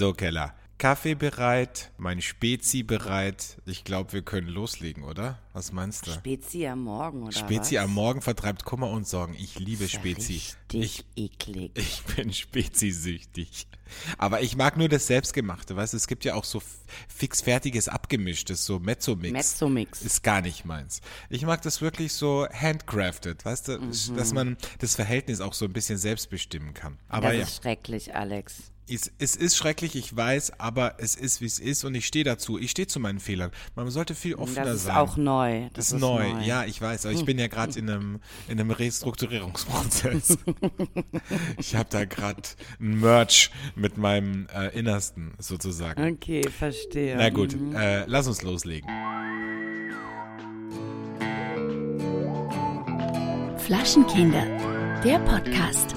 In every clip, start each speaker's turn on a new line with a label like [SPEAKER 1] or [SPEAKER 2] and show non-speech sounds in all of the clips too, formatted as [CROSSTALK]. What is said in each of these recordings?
[SPEAKER 1] So, Keller. Kaffee bereit, mein Spezi bereit. Ich glaube, wir können loslegen, oder? Was meinst du?
[SPEAKER 2] Spezi am Morgen, oder
[SPEAKER 1] Spezi
[SPEAKER 2] was?
[SPEAKER 1] am Morgen vertreibt Kummer und Sorgen. Ich liebe
[SPEAKER 2] ja
[SPEAKER 1] Spezi. Ich,
[SPEAKER 2] eklig. [LAUGHS]
[SPEAKER 1] ich bin Spezi-süchtig. Aber ich mag nur das Selbstgemachte, weißt du? Es gibt ja auch so fixfertiges Abgemischtes, so Mezzo-Mix.
[SPEAKER 2] Mezzomix.
[SPEAKER 1] Ist gar nicht meins. Ich mag das wirklich so handcrafted, weißt du? Dass man das Verhältnis auch so ein bisschen selbst bestimmen kann. Aber
[SPEAKER 2] das
[SPEAKER 1] ja.
[SPEAKER 2] ist schrecklich, Alex.
[SPEAKER 1] Es, es ist schrecklich, ich weiß, aber es ist, wie es ist und ich stehe dazu. Ich stehe zu meinen Fehlern. Man sollte viel offener
[SPEAKER 2] Das ist
[SPEAKER 1] sein.
[SPEAKER 2] auch neu.
[SPEAKER 1] Das
[SPEAKER 2] Das
[SPEAKER 1] ist neu. ja, ich weiß, aber ich bin ja gerade in einem, in einem Restrukturierungsprozess. [LAUGHS] ich habe da gerade ein Merch mit meinem äh, Innersten sozusagen.
[SPEAKER 2] Okay, verstehe.
[SPEAKER 1] Na gut, äh, lass uns loslegen.
[SPEAKER 3] Flaschenkinder, der Podcast.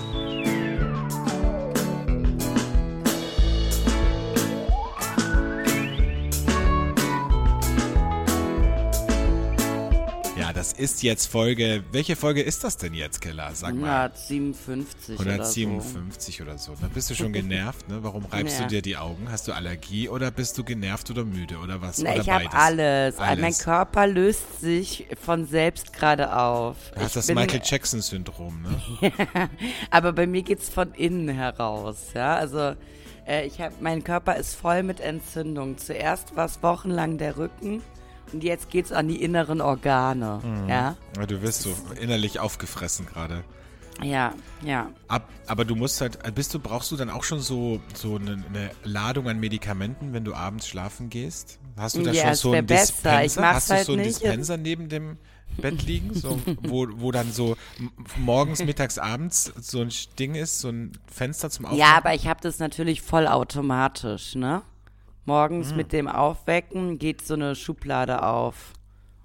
[SPEAKER 1] Das ist jetzt Folge. Welche Folge ist das denn jetzt, Keller? Sag mal.
[SPEAKER 2] 157 oder
[SPEAKER 1] 157 oder so. Da bist du schon [LAUGHS] genervt, ne? Warum reibst
[SPEAKER 2] Ja.
[SPEAKER 1] du dir die Augen? Hast du Allergie oder bist du genervt oder müde oder was?
[SPEAKER 2] so. Na,
[SPEAKER 1] oder
[SPEAKER 2] ich habe
[SPEAKER 1] beides?
[SPEAKER 2] alles. Mein
[SPEAKER 1] Alles.
[SPEAKER 2] Körper löst sich von selbst gerade auf.
[SPEAKER 1] Du hast
[SPEAKER 2] Ich
[SPEAKER 1] das
[SPEAKER 2] bin-
[SPEAKER 1] Michael Jackson-Syndrom, ne? [LAUGHS]
[SPEAKER 2] Aber bei mir geht's von innen heraus, ja. Also äh, ich habe, mein Körper ist voll mit Entzündung. Zuerst war es wochenlang der Rücken und jetzt geht's an die inneren Organe,
[SPEAKER 1] Mhm.
[SPEAKER 2] ja.
[SPEAKER 1] Ja, Du wirst so innerlich aufgefressen gerade.
[SPEAKER 2] Ja, ja.
[SPEAKER 1] Ab, aber du musst halt, bist du, brauchst du dann auch schon so, so eine, eine Ladung an Medikamenten, wenn du abends schlafen gehst? Hast du da
[SPEAKER 2] Ja,
[SPEAKER 1] schon so einen
[SPEAKER 2] besser.
[SPEAKER 1] Dispenser?
[SPEAKER 2] Ich mach's
[SPEAKER 1] Hast du
[SPEAKER 2] halt
[SPEAKER 1] so einen
[SPEAKER 2] nicht.
[SPEAKER 1] Dispenser neben dem Bett liegen, so, wo, wo dann so morgens, [LAUGHS] mittags, abends so ein Ding ist, so ein Fenster zum Aufmachen?
[SPEAKER 2] Ja, aber ich habe das natürlich vollautomatisch, ne? Morgens
[SPEAKER 1] Mhm.
[SPEAKER 2] mit dem Aufwecken geht so eine Schublade auf.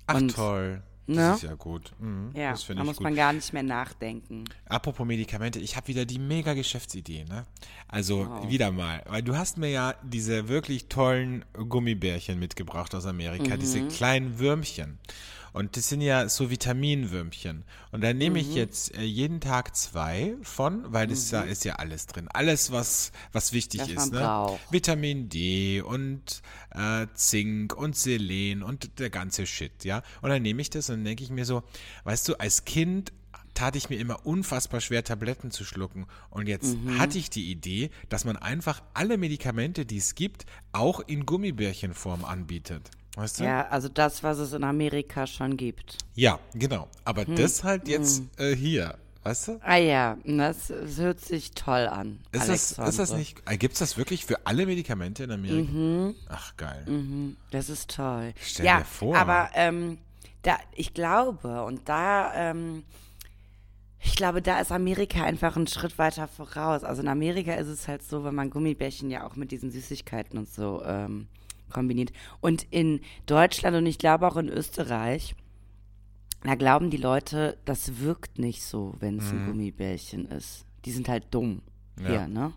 [SPEAKER 1] Ach
[SPEAKER 2] und-
[SPEAKER 1] toll. Das
[SPEAKER 2] Ne?
[SPEAKER 1] ist ja gut. Mhm,
[SPEAKER 2] Ja,
[SPEAKER 1] das
[SPEAKER 2] da muss
[SPEAKER 1] gut.
[SPEAKER 2] man gar nicht mehr nachdenken.
[SPEAKER 1] Apropos Medikamente, ich habe wieder die mega Geschäftsidee, ne? Also
[SPEAKER 2] Wow.
[SPEAKER 1] wieder mal, weil du hast mir ja diese wirklich tollen Gummibärchen mitgebracht aus Amerika, diese
[SPEAKER 2] Mhm.
[SPEAKER 1] kleinen Würmchen. Und das sind ja so Vitaminwürmchen. Und da nehme
[SPEAKER 2] Mhm.
[SPEAKER 1] ich jetzt äh, jeden Tag zwei von, weil das da ist ja alles drin. Alles, was, was wichtig
[SPEAKER 2] Was
[SPEAKER 1] ist, ne?
[SPEAKER 2] braucht.
[SPEAKER 1] Vitamin D und äh, Zink und Selen und der ganze Shit, ja. Und dann nehme ich das und dann denke ich mir so, weißt du, als Kind tat ich mir immer unfassbar schwer, Tabletten zu schlucken. Und jetzt
[SPEAKER 2] Mhm.
[SPEAKER 1] hatte ich die Idee, dass man einfach alle Medikamente, die es gibt, auch in Gummibärchenform anbietet. Weißt du?
[SPEAKER 2] Ja, also das, was es in Amerika schon gibt.
[SPEAKER 1] Ja, genau. Aber
[SPEAKER 2] Hm.
[SPEAKER 1] das halt jetzt äh, hier, weißt du?
[SPEAKER 2] Ah ja, das, das hört sich toll an.
[SPEAKER 1] Ist das, ist das nicht, äh, gibt's das wirklich für alle Medikamente in Amerika?
[SPEAKER 2] Mhm.
[SPEAKER 1] Ach, geil.
[SPEAKER 2] Das ist toll.
[SPEAKER 1] Stell
[SPEAKER 2] ja,
[SPEAKER 1] dir vor.
[SPEAKER 2] aber ähm, da, ich glaube, und da, ähm, ich glaube, da ist Amerika einfach einen Schritt weiter voraus. Also in Amerika ist es halt so, wenn man Gummibärchen ja auch mit diesen Süßigkeiten und so ähm, kombiniert. Und in Deutschland und ich glaube auch in Österreich, da glauben die Leute, das wirkt nicht so, wenn es ein Gummibärchen ist. Die sind halt dumm.
[SPEAKER 1] Ja.
[SPEAKER 2] Hier, ne?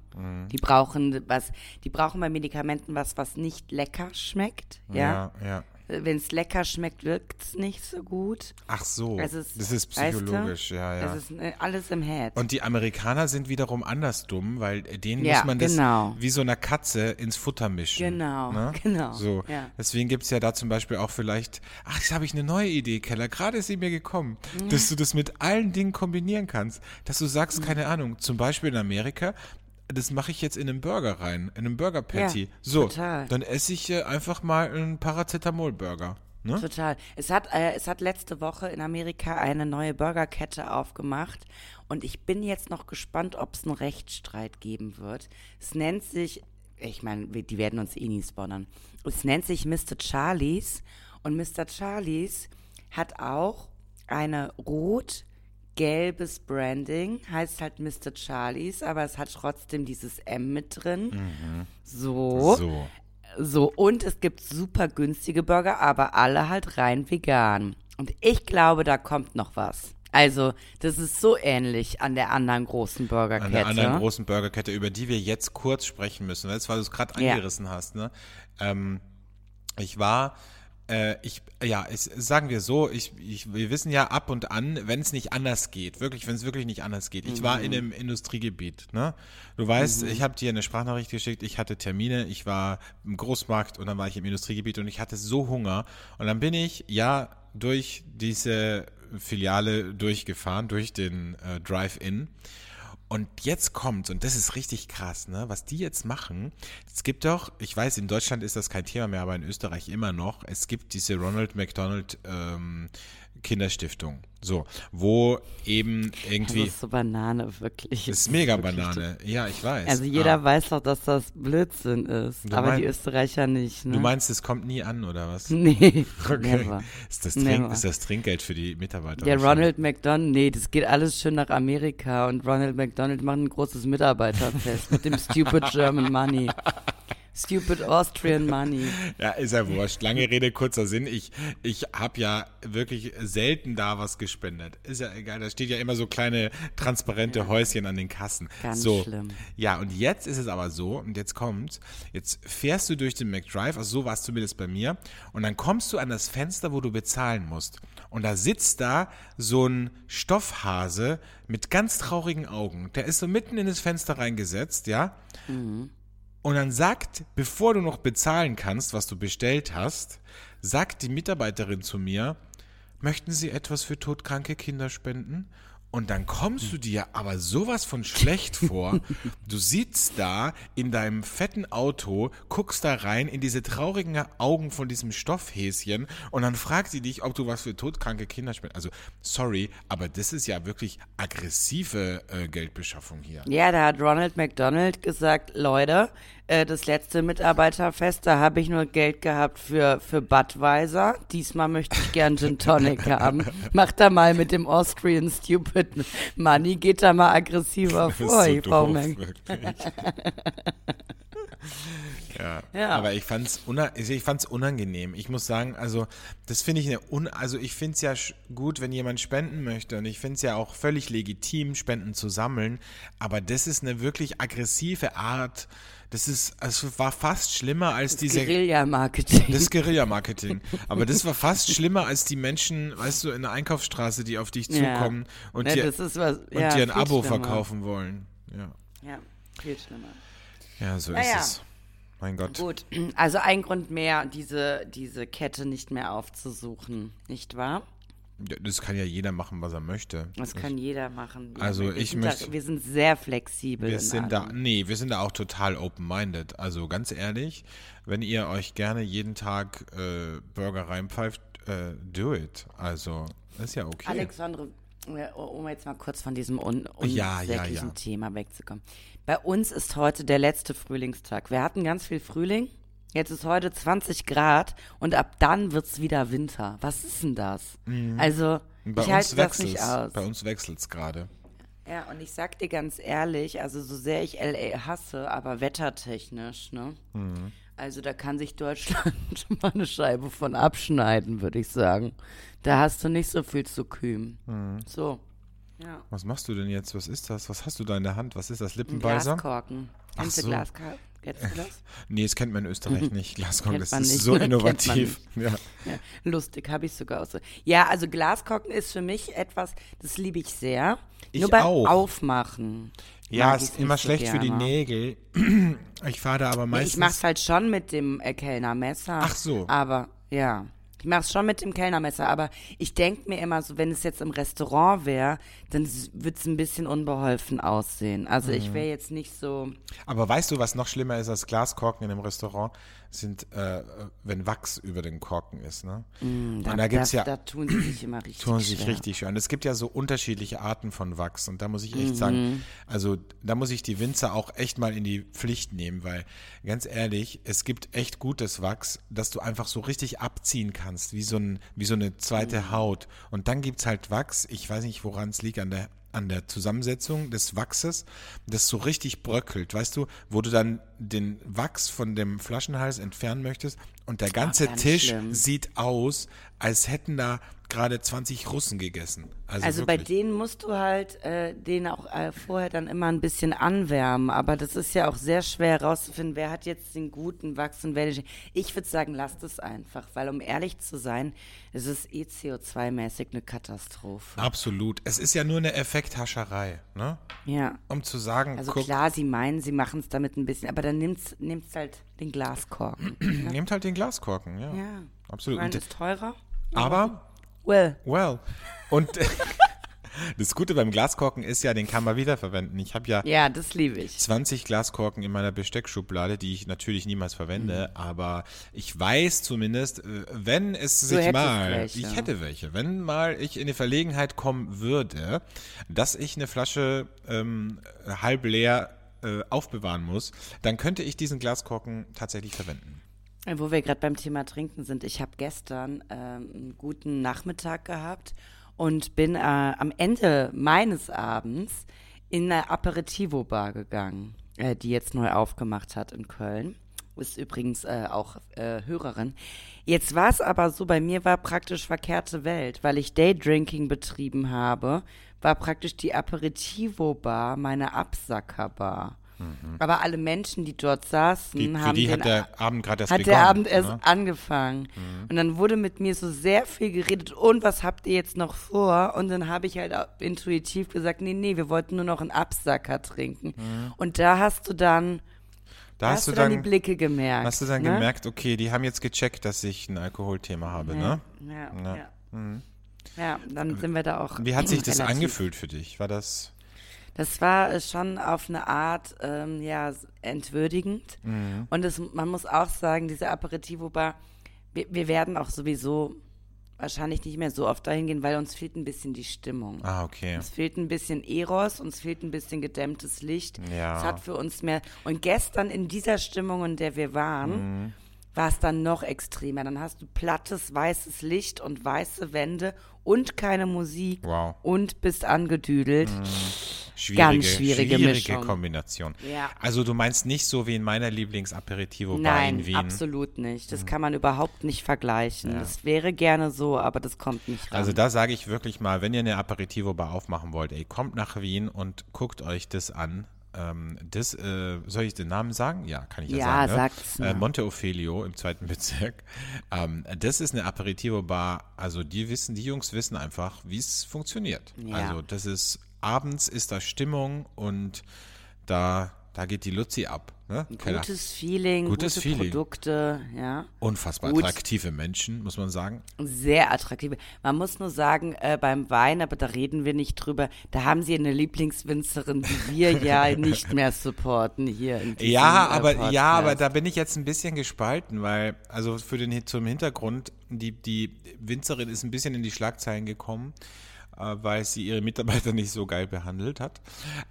[SPEAKER 2] Die brauchen was, die brauchen bei Medikamenten was, was nicht lecker schmeckt. Ja.
[SPEAKER 1] ja. ja.
[SPEAKER 2] Wenn es lecker schmeckt, wirkt es nicht so gut.
[SPEAKER 1] Ach so,
[SPEAKER 2] ist,
[SPEAKER 1] das ist
[SPEAKER 2] weißt du,
[SPEAKER 1] psychologisch, ja, ja.
[SPEAKER 2] Es ist äh, alles im Head.
[SPEAKER 1] Und die Amerikaner sind wiederum anders dumm, weil denen
[SPEAKER 2] Ja,
[SPEAKER 1] muss man das
[SPEAKER 2] genau.
[SPEAKER 1] wie so einer Katze ins Futter mischen.
[SPEAKER 2] Genau,
[SPEAKER 1] ne? [LAUGHS]
[SPEAKER 2] genau,
[SPEAKER 1] So.
[SPEAKER 2] ja.
[SPEAKER 1] Deswegen gibt es ja da zum Beispiel auch vielleicht, ach, jetzt habe ich eine neue Idee, Keller, gerade ist sie mir gekommen,
[SPEAKER 2] Mhm.
[SPEAKER 1] dass du das mit allen Dingen kombinieren kannst. Dass du sagst, keine Ahnung, zum Beispiel in Amerika, das mache ich jetzt in einen Burger rein, in einen Burger Patty.
[SPEAKER 2] Ja,
[SPEAKER 1] so,
[SPEAKER 2] total.
[SPEAKER 1] dann esse ich äh, einfach mal einen Paracetamol-Burger. Ne?
[SPEAKER 2] Total. Es hat, äh, es hat letzte Woche in Amerika eine neue Burgerkette aufgemacht und ich bin jetzt noch gespannt, ob es einen Rechtsstreit geben wird. Es nennt sich, ich meine, die werden uns eh nie spawnen. Es nennt sich Mr. Charlies und Mr. Charlies hat auch eine rot-gelbes Branding, heißt halt Mr. Charlies, aber es hat trotzdem dieses M mit drin. So.
[SPEAKER 1] So.
[SPEAKER 2] So, und es gibt super günstige Burger, aber alle halt rein vegan. Und ich glaube, da kommt noch was. Also, das ist so ähnlich an der anderen großen Burgerkette.
[SPEAKER 1] An der anderen großen Burgerkette, über die wir jetzt kurz sprechen müssen, weil du es gerade
[SPEAKER 2] Ja.
[SPEAKER 1] angerissen hast. Ne? Ähm, ich war äh, ich, ja, ich, sagen wir so, ich, ich, wir wissen ja ab und an, wenn es nicht anders geht, wirklich, wenn es wirklich nicht anders geht. Ich war in einem Industriegebiet, ne? Du weißt, ich habe dir eine Sprachnachricht geschickt, ich hatte Termine, ich war im Großmarkt und dann war ich im Industriegebiet und ich hatte so Hunger. Und dann bin ich, ja, durch diese Filiale durchgefahren, durch den äh, Drive-In. Und jetzt kommt's, und das ist richtig krass, ne? Was die jetzt machen, es gibt doch, ich weiß, in Deutschland ist das kein Thema mehr, aber in Österreich immer noch, es gibt diese Ronald McDonald ähm, Kinderstiftung. So, wo eben irgendwie.
[SPEAKER 2] Das ist so Banane, wirklich.
[SPEAKER 1] Das ist mega Banane. Ja, ich weiß.
[SPEAKER 2] Also jeder
[SPEAKER 1] ah.
[SPEAKER 2] weiß doch, dass das Blödsinn ist.
[SPEAKER 1] Du
[SPEAKER 2] aber
[SPEAKER 1] mein-
[SPEAKER 2] die Österreicher nicht, ne?
[SPEAKER 1] Du meinst, es kommt nie an, oder was? [LAUGHS]
[SPEAKER 2] Nee,
[SPEAKER 1] Okay. Ist das, Trink, ist das Trinkgeld für die Mitarbeiter?
[SPEAKER 2] Der? Ronald McDonald, nee, das geht alles schön nach Amerika und Ronald McDonald macht ein großes Mitarbeiterfest mit dem [LAUGHS] Stupid German Money. Stupid Austrian Money.
[SPEAKER 1] Ja, ist ja wurscht. Lange Rede, kurzer Sinn. Ich, ich habe ja wirklich selten da was gespendet. Ist ja egal, da steht ja immer so kleine transparente Häuschen an den Kassen.
[SPEAKER 2] Ganz
[SPEAKER 1] so.
[SPEAKER 2] schlimm.
[SPEAKER 1] Ja, und jetzt ist es aber so, und jetzt kommt's, jetzt fährst du durch den McDrive, also so war es zumindest bei mir, und dann kommst du an das Fenster, wo du bezahlen musst. Und da sitzt da so ein Stoffhase mit ganz traurigen Augen. Der ist so mitten in das Fenster reingesetzt, ja. Und dann sagt, bevor du noch bezahlen kannst, was du bestellt hast, sagt die Mitarbeiterin zu mir, möchten Sie etwas für todkranke Kinder spenden? Und dann kommst du dir aber sowas von schlecht vor. [LAUGHS] Du sitzt da in deinem fetten Auto, guckst da rein in diese traurigen Augen von diesem Stoffhäschen und dann fragt sie dich, ob du was für todkranke Kinder spendest. Also, sorry, aber das ist ja wirklich aggressive äh, Geldbeschaffung hier.
[SPEAKER 2] Ja, da hat Ronald McDonald gesagt, Leute, äh, das letzte Mitarbeiterfest, da habe ich nur Geld gehabt für, für Budweiser. Diesmal möchte ich gern Gin Tonic haben. [LAUGHS] Macht da mal mit dem Austrian Stupid Money, geht da mal aggressiver vor,
[SPEAKER 1] so doof, [LAUGHS] ja.
[SPEAKER 2] Ja.
[SPEAKER 1] aber ich fand's, una ich fand's unangenehm. Ich muss sagen, also das finde ich eine un also ich finde es ja gut, wenn jemand spenden möchte und ich finde es ja auch völlig legitim, Spenden zu sammeln, aber das ist eine wirklich aggressive Art. Das ist, es war fast schlimmer als diese
[SPEAKER 2] Guerilla-Marketing.
[SPEAKER 1] das Guerilla-Marketing. Aber das war fast schlimmer als die Menschen, weißt du, in der Einkaufsstraße, die auf dich
[SPEAKER 2] Ja.
[SPEAKER 1] zukommen und,
[SPEAKER 2] Ne,
[SPEAKER 1] dir,
[SPEAKER 2] das was,
[SPEAKER 1] und
[SPEAKER 2] ja,
[SPEAKER 1] dir ein Abo
[SPEAKER 2] schlimmer.
[SPEAKER 1] verkaufen wollen. Ja,
[SPEAKER 2] Ja, viel schlimmer.
[SPEAKER 1] ja so
[SPEAKER 2] Naja.
[SPEAKER 1] ist es. Mein Gott.
[SPEAKER 2] Gut, also ein Grund mehr, diese, diese Kette nicht mehr aufzusuchen, nicht wahr?
[SPEAKER 1] Ja, Das kann ja jeder machen, was er möchte.
[SPEAKER 2] Das kann jeder machen. Wir-
[SPEAKER 1] Also ich
[SPEAKER 2] sind
[SPEAKER 1] möchte-
[SPEAKER 2] Da, wir sind sehr flexibel.
[SPEAKER 1] Wir
[SPEAKER 2] in
[SPEAKER 1] sind da,
[SPEAKER 2] allem.
[SPEAKER 1] nee, wir sind da auch total open-minded. Also ganz ehrlich, wenn ihr euch gerne jeden Tag äh, Burger reinpfeift, äh, do it. Also, ist ja okay.
[SPEAKER 2] Alexandre, äh, um jetzt mal kurz von diesem un
[SPEAKER 1] Ja, ja, ja.
[SPEAKER 2] Thema wegzukommen. Bei uns ist heute der letzte Frühlingstag. Wir hatten ganz viel Frühling. Jetzt ist heute 20 Grad und ab dann wird's wieder Winter. Was ist denn das? Also,
[SPEAKER 1] Mhm. Bei
[SPEAKER 2] ich
[SPEAKER 1] uns
[SPEAKER 2] halte das nicht aus.
[SPEAKER 1] Bei uns wechselt's gerade.
[SPEAKER 2] Ja, und ich sag dir ganz ehrlich, also so sehr ich LA hasse, aber wettertechnisch, ne?
[SPEAKER 1] Mhm.
[SPEAKER 2] Also da kann sich Deutschland [LAUGHS] mal eine Scheibe von abschneiden, würde ich sagen. Da hast du nicht so viel zu kühlen.
[SPEAKER 1] Mhm.
[SPEAKER 2] So. Ja.
[SPEAKER 1] Was machst du denn jetzt? Was ist das? Was hast du da in der Hand? Was ist das? Lippenbalsam?
[SPEAKER 2] Glaskorken.
[SPEAKER 1] Ach
[SPEAKER 2] Kennst du
[SPEAKER 1] so.
[SPEAKER 2] Glaskorken? Kennst du das? [LAUGHS]
[SPEAKER 1] Nee, das kennt man in Österreich [LAUGHS] nicht. Glaskorn,
[SPEAKER 2] Kennt
[SPEAKER 1] das ist
[SPEAKER 2] nicht. [LAUGHS]
[SPEAKER 1] so innovativ. Ja.
[SPEAKER 2] Ja, lustig, habe ich sogar auch so. Ja, also Glaskorken ist für mich etwas, das liebe ich sehr.
[SPEAKER 1] Ich
[SPEAKER 2] Nur beim
[SPEAKER 1] auch.
[SPEAKER 2] Aufmachen.
[SPEAKER 1] Ja, ist immer
[SPEAKER 2] so
[SPEAKER 1] schlecht für die
[SPEAKER 2] gerne.
[SPEAKER 1] Nägel. [CLEARS THROAT] Ich fahre da aber meistens.
[SPEAKER 2] ich mach's halt schon mit dem äh, Kellnermesser.
[SPEAKER 1] Ach so.
[SPEAKER 2] Aber, ja. Ich mach's schon mit dem Kellnermesser, aber ich denk mir immer so, wenn es jetzt im Restaurant wäre, dann s- wird's ein bisschen unbeholfen aussehen. Also
[SPEAKER 1] Mhm.
[SPEAKER 2] ich wäre jetzt nicht so.
[SPEAKER 1] Aber weißt du, was noch schlimmer ist als Glaskorken in einem Restaurant? Sind, äh, wenn Wachs über den Korken ist, ne? Und da gibt's ja,
[SPEAKER 2] da tun sie sich immer richtig.
[SPEAKER 1] tun sich
[SPEAKER 2] schwer.
[SPEAKER 1] richtig schön. Es gibt ja so unterschiedliche Arten von Wachs und da muss ich echt
[SPEAKER 2] Mhm.
[SPEAKER 1] sagen, also da muss ich die Winzer auch echt mal in die Pflicht nehmen, weil ganz ehrlich, es gibt echt gutes Wachs, das du einfach so richtig abziehen kannst, wie so, ein, wie so eine zweite
[SPEAKER 2] Mhm.
[SPEAKER 1] Haut. Und dann gibt's halt Wachs, ich weiß nicht, woran es liegt, an der an der Zusammensetzung des Wachses, das so richtig bröckelt, weißt du, wo du dann den Wachs von dem Flaschenhals entfernen möchtest und der ganze
[SPEAKER 2] ganz
[SPEAKER 1] Tisch
[SPEAKER 2] schlimm.
[SPEAKER 1] sieht aus, als hätten da gerade 20 Russen gegessen. Also,
[SPEAKER 2] Also bei denen musst du halt äh, den auch äh, vorher dann immer ein bisschen anwärmen. Aber das ist ja auch sehr schwer herauszufinden, wer hat jetzt den guten Wachs und wer nicht. Ich würde sagen, lasst es einfach, weil um ehrlich zu sein, es ist eh CO2-mäßig eine Katastrophe.
[SPEAKER 1] Absolut. Es ist ja nur eine Effekthascherei, ne?
[SPEAKER 2] Ja.
[SPEAKER 1] Um zu sagen,
[SPEAKER 2] Also
[SPEAKER 1] guck,
[SPEAKER 2] klar, sie meinen, sie machen es damit ein bisschen, aber dann nimmt's, nimmt's halt den Glaskorken. [CLEARS THROAT]
[SPEAKER 1] nehmt halt den Glaskorken, ja.
[SPEAKER 2] ja.
[SPEAKER 1] Absolut. Und,
[SPEAKER 2] ist teurer.
[SPEAKER 1] aber,
[SPEAKER 2] Well.
[SPEAKER 1] well. Und [LAUGHS] das Gute beim Glaskorken ist ja, den kann man wiederverwenden. Ich habe ja
[SPEAKER 2] Ja, das liebe ich.
[SPEAKER 1] 20 Glaskorken in meiner Besteckschublade, die ich natürlich niemals verwende,
[SPEAKER 2] Mhm.
[SPEAKER 1] aber ich weiß zumindest, äh, wenn es
[SPEAKER 2] Du
[SPEAKER 1] sich mal,
[SPEAKER 2] welche.
[SPEAKER 1] ich hätte welche, wenn mal ich in die Verlegenheit kommen würde, dass ich eine Flasche ähm, halb leer äh, aufbewahren muss, dann könnte ich diesen Glaskorken tatsächlich verwenden.
[SPEAKER 2] Wo wir gerade beim Thema Trinken sind, ich habe gestern ähm, einen guten Nachmittag gehabt und bin äh, am Ende meines Abends in eine Aperitivo-Bar gegangen, äh, die jetzt neu aufgemacht hat in Köln. Ist übrigens äh, auch äh, Hörerin. Jetzt war es aber so, bei mir war praktisch verkehrte Welt, weil ich Daydrinking betrieben habe, war praktisch die Aperitivo-Bar meine Absackerbar. Aber alle Menschen, die dort saßen,
[SPEAKER 1] Die, für
[SPEAKER 2] haben
[SPEAKER 1] die
[SPEAKER 2] den
[SPEAKER 1] hat der Abend gerade erst
[SPEAKER 2] hat
[SPEAKER 1] begonnen.
[SPEAKER 2] der Abend erst
[SPEAKER 1] ne?
[SPEAKER 2] angefangen. Und dann wurde mit mir so sehr viel geredet. Und was habt ihr jetzt noch vor? Und dann habe ich halt intuitiv gesagt, nee, nee, wir wollten nur noch einen Absacker trinken. Und da hast du dann,
[SPEAKER 1] Da hast, du
[SPEAKER 2] dann,
[SPEAKER 1] dann,
[SPEAKER 2] die Blicke gemerkt.
[SPEAKER 1] hast du dann
[SPEAKER 2] ne?
[SPEAKER 1] gemerkt, okay, die haben jetzt gecheckt, dass ich ein Alkoholthema habe,
[SPEAKER 2] Ja,
[SPEAKER 1] ne?
[SPEAKER 2] ja,
[SPEAKER 1] Ja.
[SPEAKER 2] ja. Ja, dann sind wir da auch.
[SPEAKER 1] Wie hat sich [CLEARS THROAT] das angefühlt für dich? War das
[SPEAKER 2] Das war äh, schon auf eine Art, ähm, ja, entwürdigend.
[SPEAKER 1] Mhm.
[SPEAKER 2] Und es, man muss auch sagen, diese Aperitivo-Bar, wir, wir werden auch sowieso wahrscheinlich nicht mehr so oft dahin gehen, weil uns fehlt ein bisschen die Stimmung.
[SPEAKER 1] Ah, okay.
[SPEAKER 2] Uns fehlt ein bisschen Eros, uns fehlt ein bisschen gedämmtes Licht.
[SPEAKER 1] Ja.
[SPEAKER 2] Es hat für uns mehr. Und gestern in dieser Stimmung, in der wir waren,
[SPEAKER 1] Mhm.
[SPEAKER 2] War es dann noch extremer. Dann hast du plattes, weißes Licht und weiße Wände und keine Musik
[SPEAKER 1] Wow.
[SPEAKER 2] und bist angedüdelt.
[SPEAKER 1] Schwierige,
[SPEAKER 2] Ganz schwierige
[SPEAKER 1] schwierige. Kombination.
[SPEAKER 2] Ja.
[SPEAKER 1] Also du meinst nicht so wie in meiner Lieblingsaperitivo-Bar
[SPEAKER 2] Nein,
[SPEAKER 1] in Wien?
[SPEAKER 2] absolut nicht.
[SPEAKER 1] Mhm.
[SPEAKER 2] Das kann man überhaupt nicht vergleichen. Das wäre gerne so, aber das kommt nicht ran.
[SPEAKER 1] Also da sage ich wirklich mal, wenn ihr eine Aperitivo-Bar aufmachen wollt, ey, kommt nach Wien und guckt euch das an. Ähm, das, äh, soll ich den Namen sagen? Ja, kann ich ja,
[SPEAKER 2] Ja,
[SPEAKER 1] sagen. Ne?
[SPEAKER 2] sag's
[SPEAKER 1] Äh,
[SPEAKER 2] mal.
[SPEAKER 1] Monte Ophelio im zweiten [LAUGHS] Bezirk. Ähm, das ist eine Aperitivo-Bar. Also die wissen, die Jungs wissen einfach, wie es funktioniert.
[SPEAKER 2] Ja.
[SPEAKER 1] Also das ist, abends ist da Stimmung und da, da geht die Luzi ab. Ne?
[SPEAKER 2] Gutes Feeling,
[SPEAKER 1] Gutes
[SPEAKER 2] gute
[SPEAKER 1] Feeling.
[SPEAKER 2] Produkte, ja.
[SPEAKER 1] Unfassbar
[SPEAKER 2] Gut.
[SPEAKER 1] attraktive Menschen, muss man sagen.
[SPEAKER 2] Sehr attraktive. Man muss nur sagen, äh, beim Wein, aber da reden wir nicht drüber, da haben sie eine Lieblingswinzerin, die wir ja [LAUGHS] nicht mehr supporten hier
[SPEAKER 1] Ja,
[SPEAKER 2] äh,
[SPEAKER 1] aber
[SPEAKER 2] Podcast.
[SPEAKER 1] ja, aber da bin ich jetzt ein bisschen gespalten, weil also für den zum Hintergrund die die Winzerin ist ein bisschen in die Schlagzeilen gekommen, äh, weil sie ihre Mitarbeiter [LAUGHS] nicht so geil behandelt hat.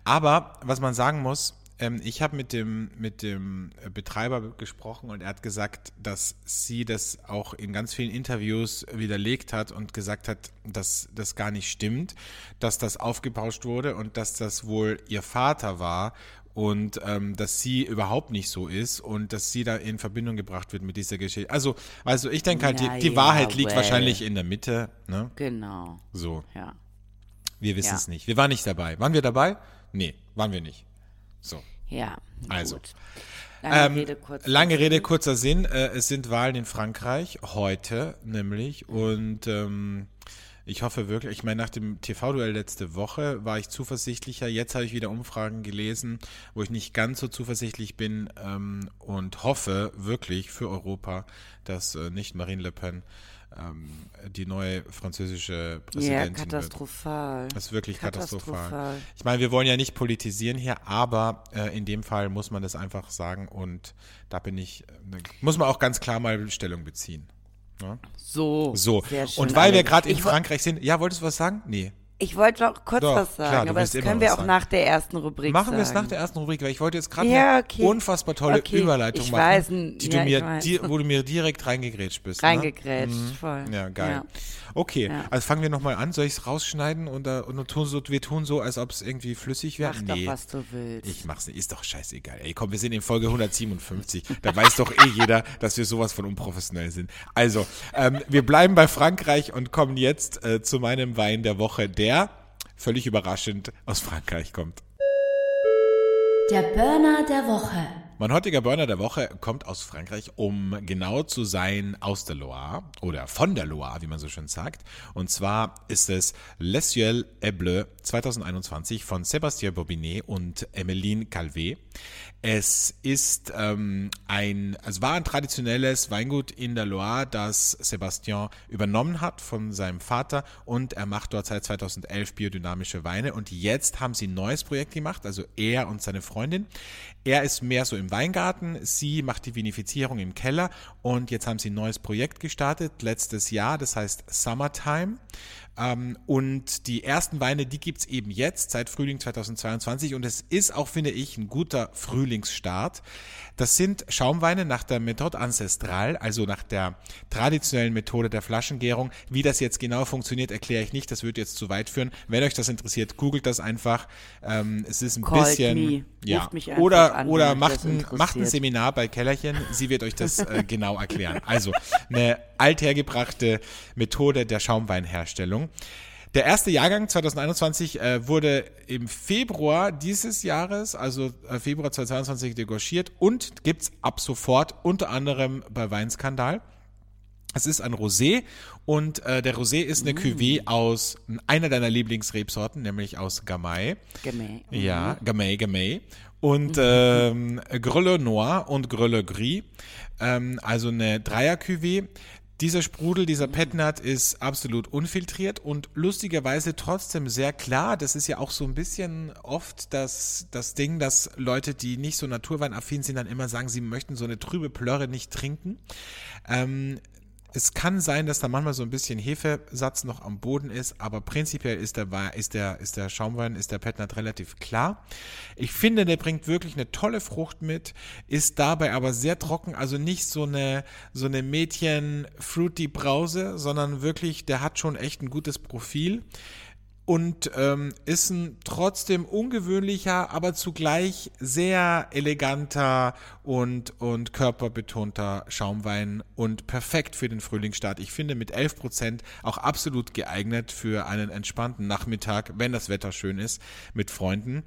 [SPEAKER 1] Aber was man sagen muss, ähm, ich habe mit dem mit dem Betreiber gesprochen und er hat gesagt, dass sie das auch in ganz vielen Interviews widerlegt hat und gesagt hat, dass das gar nicht stimmt, dass das aufgebauscht wurde und dass das wohl ihr Vater war und ähm, dass sie überhaupt nicht so ist und dass sie da in Verbindung gebracht wird mit dieser Geschichte. Also, also ich denke halt, die, die
[SPEAKER 2] ja,
[SPEAKER 1] Wahrheit liegt
[SPEAKER 2] well.
[SPEAKER 1] wahrscheinlich in der Mitte. Ne?
[SPEAKER 2] Genau,
[SPEAKER 1] So,
[SPEAKER 2] ja.
[SPEAKER 1] wir wissen
[SPEAKER 2] Ja.
[SPEAKER 1] es nicht. Wir waren nicht dabei. Waren wir dabei? Nee, waren wir nicht. So.
[SPEAKER 2] Ja,
[SPEAKER 1] Also.
[SPEAKER 2] gut. Lange
[SPEAKER 1] Ähm,
[SPEAKER 2] Rede, kurzer
[SPEAKER 1] lange
[SPEAKER 2] Sinn.
[SPEAKER 1] Rede, kurzer Sinn. Äh, es sind Wahlen in Frankreich, heute nämlich. Und ähm, ich hoffe wirklich, ich meine, nach dem TV-Duell letzte Woche war ich zuversichtlicher. Jetzt habe ich wieder Umfragen gelesen, wo ich nicht ganz so zuversichtlich bin ähm, und hoffe wirklich für Europa, dass äh, nicht Marine Le Pen ähm, die neue französische
[SPEAKER 2] Ja,
[SPEAKER 1] Präsidentin wird.
[SPEAKER 2] katastrophal.
[SPEAKER 1] Das ist wirklich katastrophal.
[SPEAKER 2] Katastrophal.
[SPEAKER 1] Ich meine, wir wollen ja nicht politisieren hier, aber äh, in dem Fall muss man das einfach sagen und da bin ich, äh, muss man auch ganz klar mal Stellung beziehen.
[SPEAKER 2] So.
[SPEAKER 1] So,
[SPEAKER 2] Sehr schön,
[SPEAKER 1] und weil wir
[SPEAKER 2] Alex.
[SPEAKER 1] gerade in Frankreich sind, ja, wolltest du was sagen? Nee.
[SPEAKER 2] Ich wollte noch kurz
[SPEAKER 1] Doch,
[SPEAKER 2] was sagen,
[SPEAKER 1] klar,
[SPEAKER 2] aber das können wir auch
[SPEAKER 1] sagen.
[SPEAKER 2] nach der ersten Rubrik
[SPEAKER 1] Machen
[SPEAKER 2] sagen.
[SPEAKER 1] wir es nach der ersten Rubrik, weil ich wollte jetzt gerade
[SPEAKER 2] Ja,
[SPEAKER 1] eine
[SPEAKER 2] okay.
[SPEAKER 1] unfassbar tolle
[SPEAKER 2] Okay,
[SPEAKER 1] Überleitung
[SPEAKER 2] ich
[SPEAKER 1] machen,
[SPEAKER 2] weiß,
[SPEAKER 1] die
[SPEAKER 2] ja,
[SPEAKER 1] du mir, die, wo du mir direkt reingegrätscht bist. Ne?
[SPEAKER 2] Reingegrätscht, voll.
[SPEAKER 1] Ja, geil.
[SPEAKER 2] Ja.
[SPEAKER 1] Okay, also fangen wir nochmal an. Soll ich es rausschneiden und, äh, und tun so, wir tun so, als ob es irgendwie flüssig wäre?
[SPEAKER 2] Mach doch, was du willst.
[SPEAKER 1] Ich mach's nicht, ist doch scheißegal. Ey, komm, wir sind in Folge 157. Da weiß doch eh jeder, dass wir sowas von unprofessionell sind. Also, ähm, wir bleiben bei Frankreich und kommen jetzt äh, zu meinem Wein der Woche, der völlig überraschend aus Frankreich kommt.
[SPEAKER 3] Der Burner der Woche.
[SPEAKER 1] Mein heutiger Burner der Woche kommt aus Frankreich, um genau zu sein aus der Loire oder von der Loire, wie man so schön sagt. Und zwar ist es Les Cieux et Bleu 2021 von Sébastien Bobinet und Emmeline Calvé. Es ist ähm, ein, es war ein traditionelles Weingut in der Loire, das Sébastien übernommen hat von seinem Vater und er macht dort seit 2011 biodynamische Weine und jetzt haben sie ein neues Projekt gemacht, also er und seine Freundin. Er ist mehr so im Weingarten, sie macht die Vinifizierung im Keller und jetzt haben sie ein neues Projekt gestartet, letztes Jahr, das heißt Summertime. Ähm, und die ersten Weine, die gibt's eben jetzt, seit Frühling 2022 und es ist auch, finde ich, ein guter Frühlingsstart. Das sind Schaumweine nach der Methode Ancestral, also nach der traditionellen Methode der Flaschengärung. Wie das jetzt genau funktioniert, erkläre ich nicht, das würde jetzt zu weit führen. Wenn euch das interessiert, googelt das einfach. Ähm, es ist ein
[SPEAKER 2] Called
[SPEAKER 1] bisschen...
[SPEAKER 2] me.
[SPEAKER 1] Ja, oder,
[SPEAKER 2] an,
[SPEAKER 1] oder macht ein, macht ein. Seminar bei Kellerchen. Sie wird euch das äh, [LAUGHS] genau erklären. Also eine althergebrachte Methode der Schaumweinherstellung. Der erste Jahrgang 2021 äh, wurde im Februar dieses Jahres, also äh, Februar 2022, degorgiert und gibt's ab sofort unter anderem bei Weinskandal. Es ist ein Rosé und äh, der Rosé ist eine Cuvée aus einer deiner Lieblingsrebsorten, nämlich aus Gamay.
[SPEAKER 2] Gemäh.
[SPEAKER 1] Ja, Gamay, Gamay. Und ähm, Grele Noir und Grele Gris. Ähm, also eine Dreier-Cuvée. Dieser Sprudel, dieser Petnat ist absolut unfiltriert und lustigerweise trotzdem sehr klar. Das ist ja auch so ein bisschen oft das, das Ding, dass Leute, die nicht so naturweinaffin sind, dann immer sagen, sie möchten so eine trübe Plörre nicht trinken. Ähm, es kann sein, dass da manchmal so ein bisschen Hefesatz noch am Boden ist, aber prinzipiell ist der, ist der, ist der Schaumwein, ist der Petnat relativ klar. Ich finde, der bringt wirklich eine tolle Frucht mit, ist dabei aber sehr trocken, also nicht so eine, so eine Mädchen-Fruity-Brause, sondern wirklich, der hat schon echt ein gutes Profil und ähm, ist ein trotzdem ungewöhnlicher, aber zugleich sehr eleganter und, und körperbetonter Schaumwein und perfekt für den Frühlingsstart. Ich finde mit 11% auch absolut geeignet für einen entspannten Nachmittag, wenn das Wetter schön ist, mit Freunden.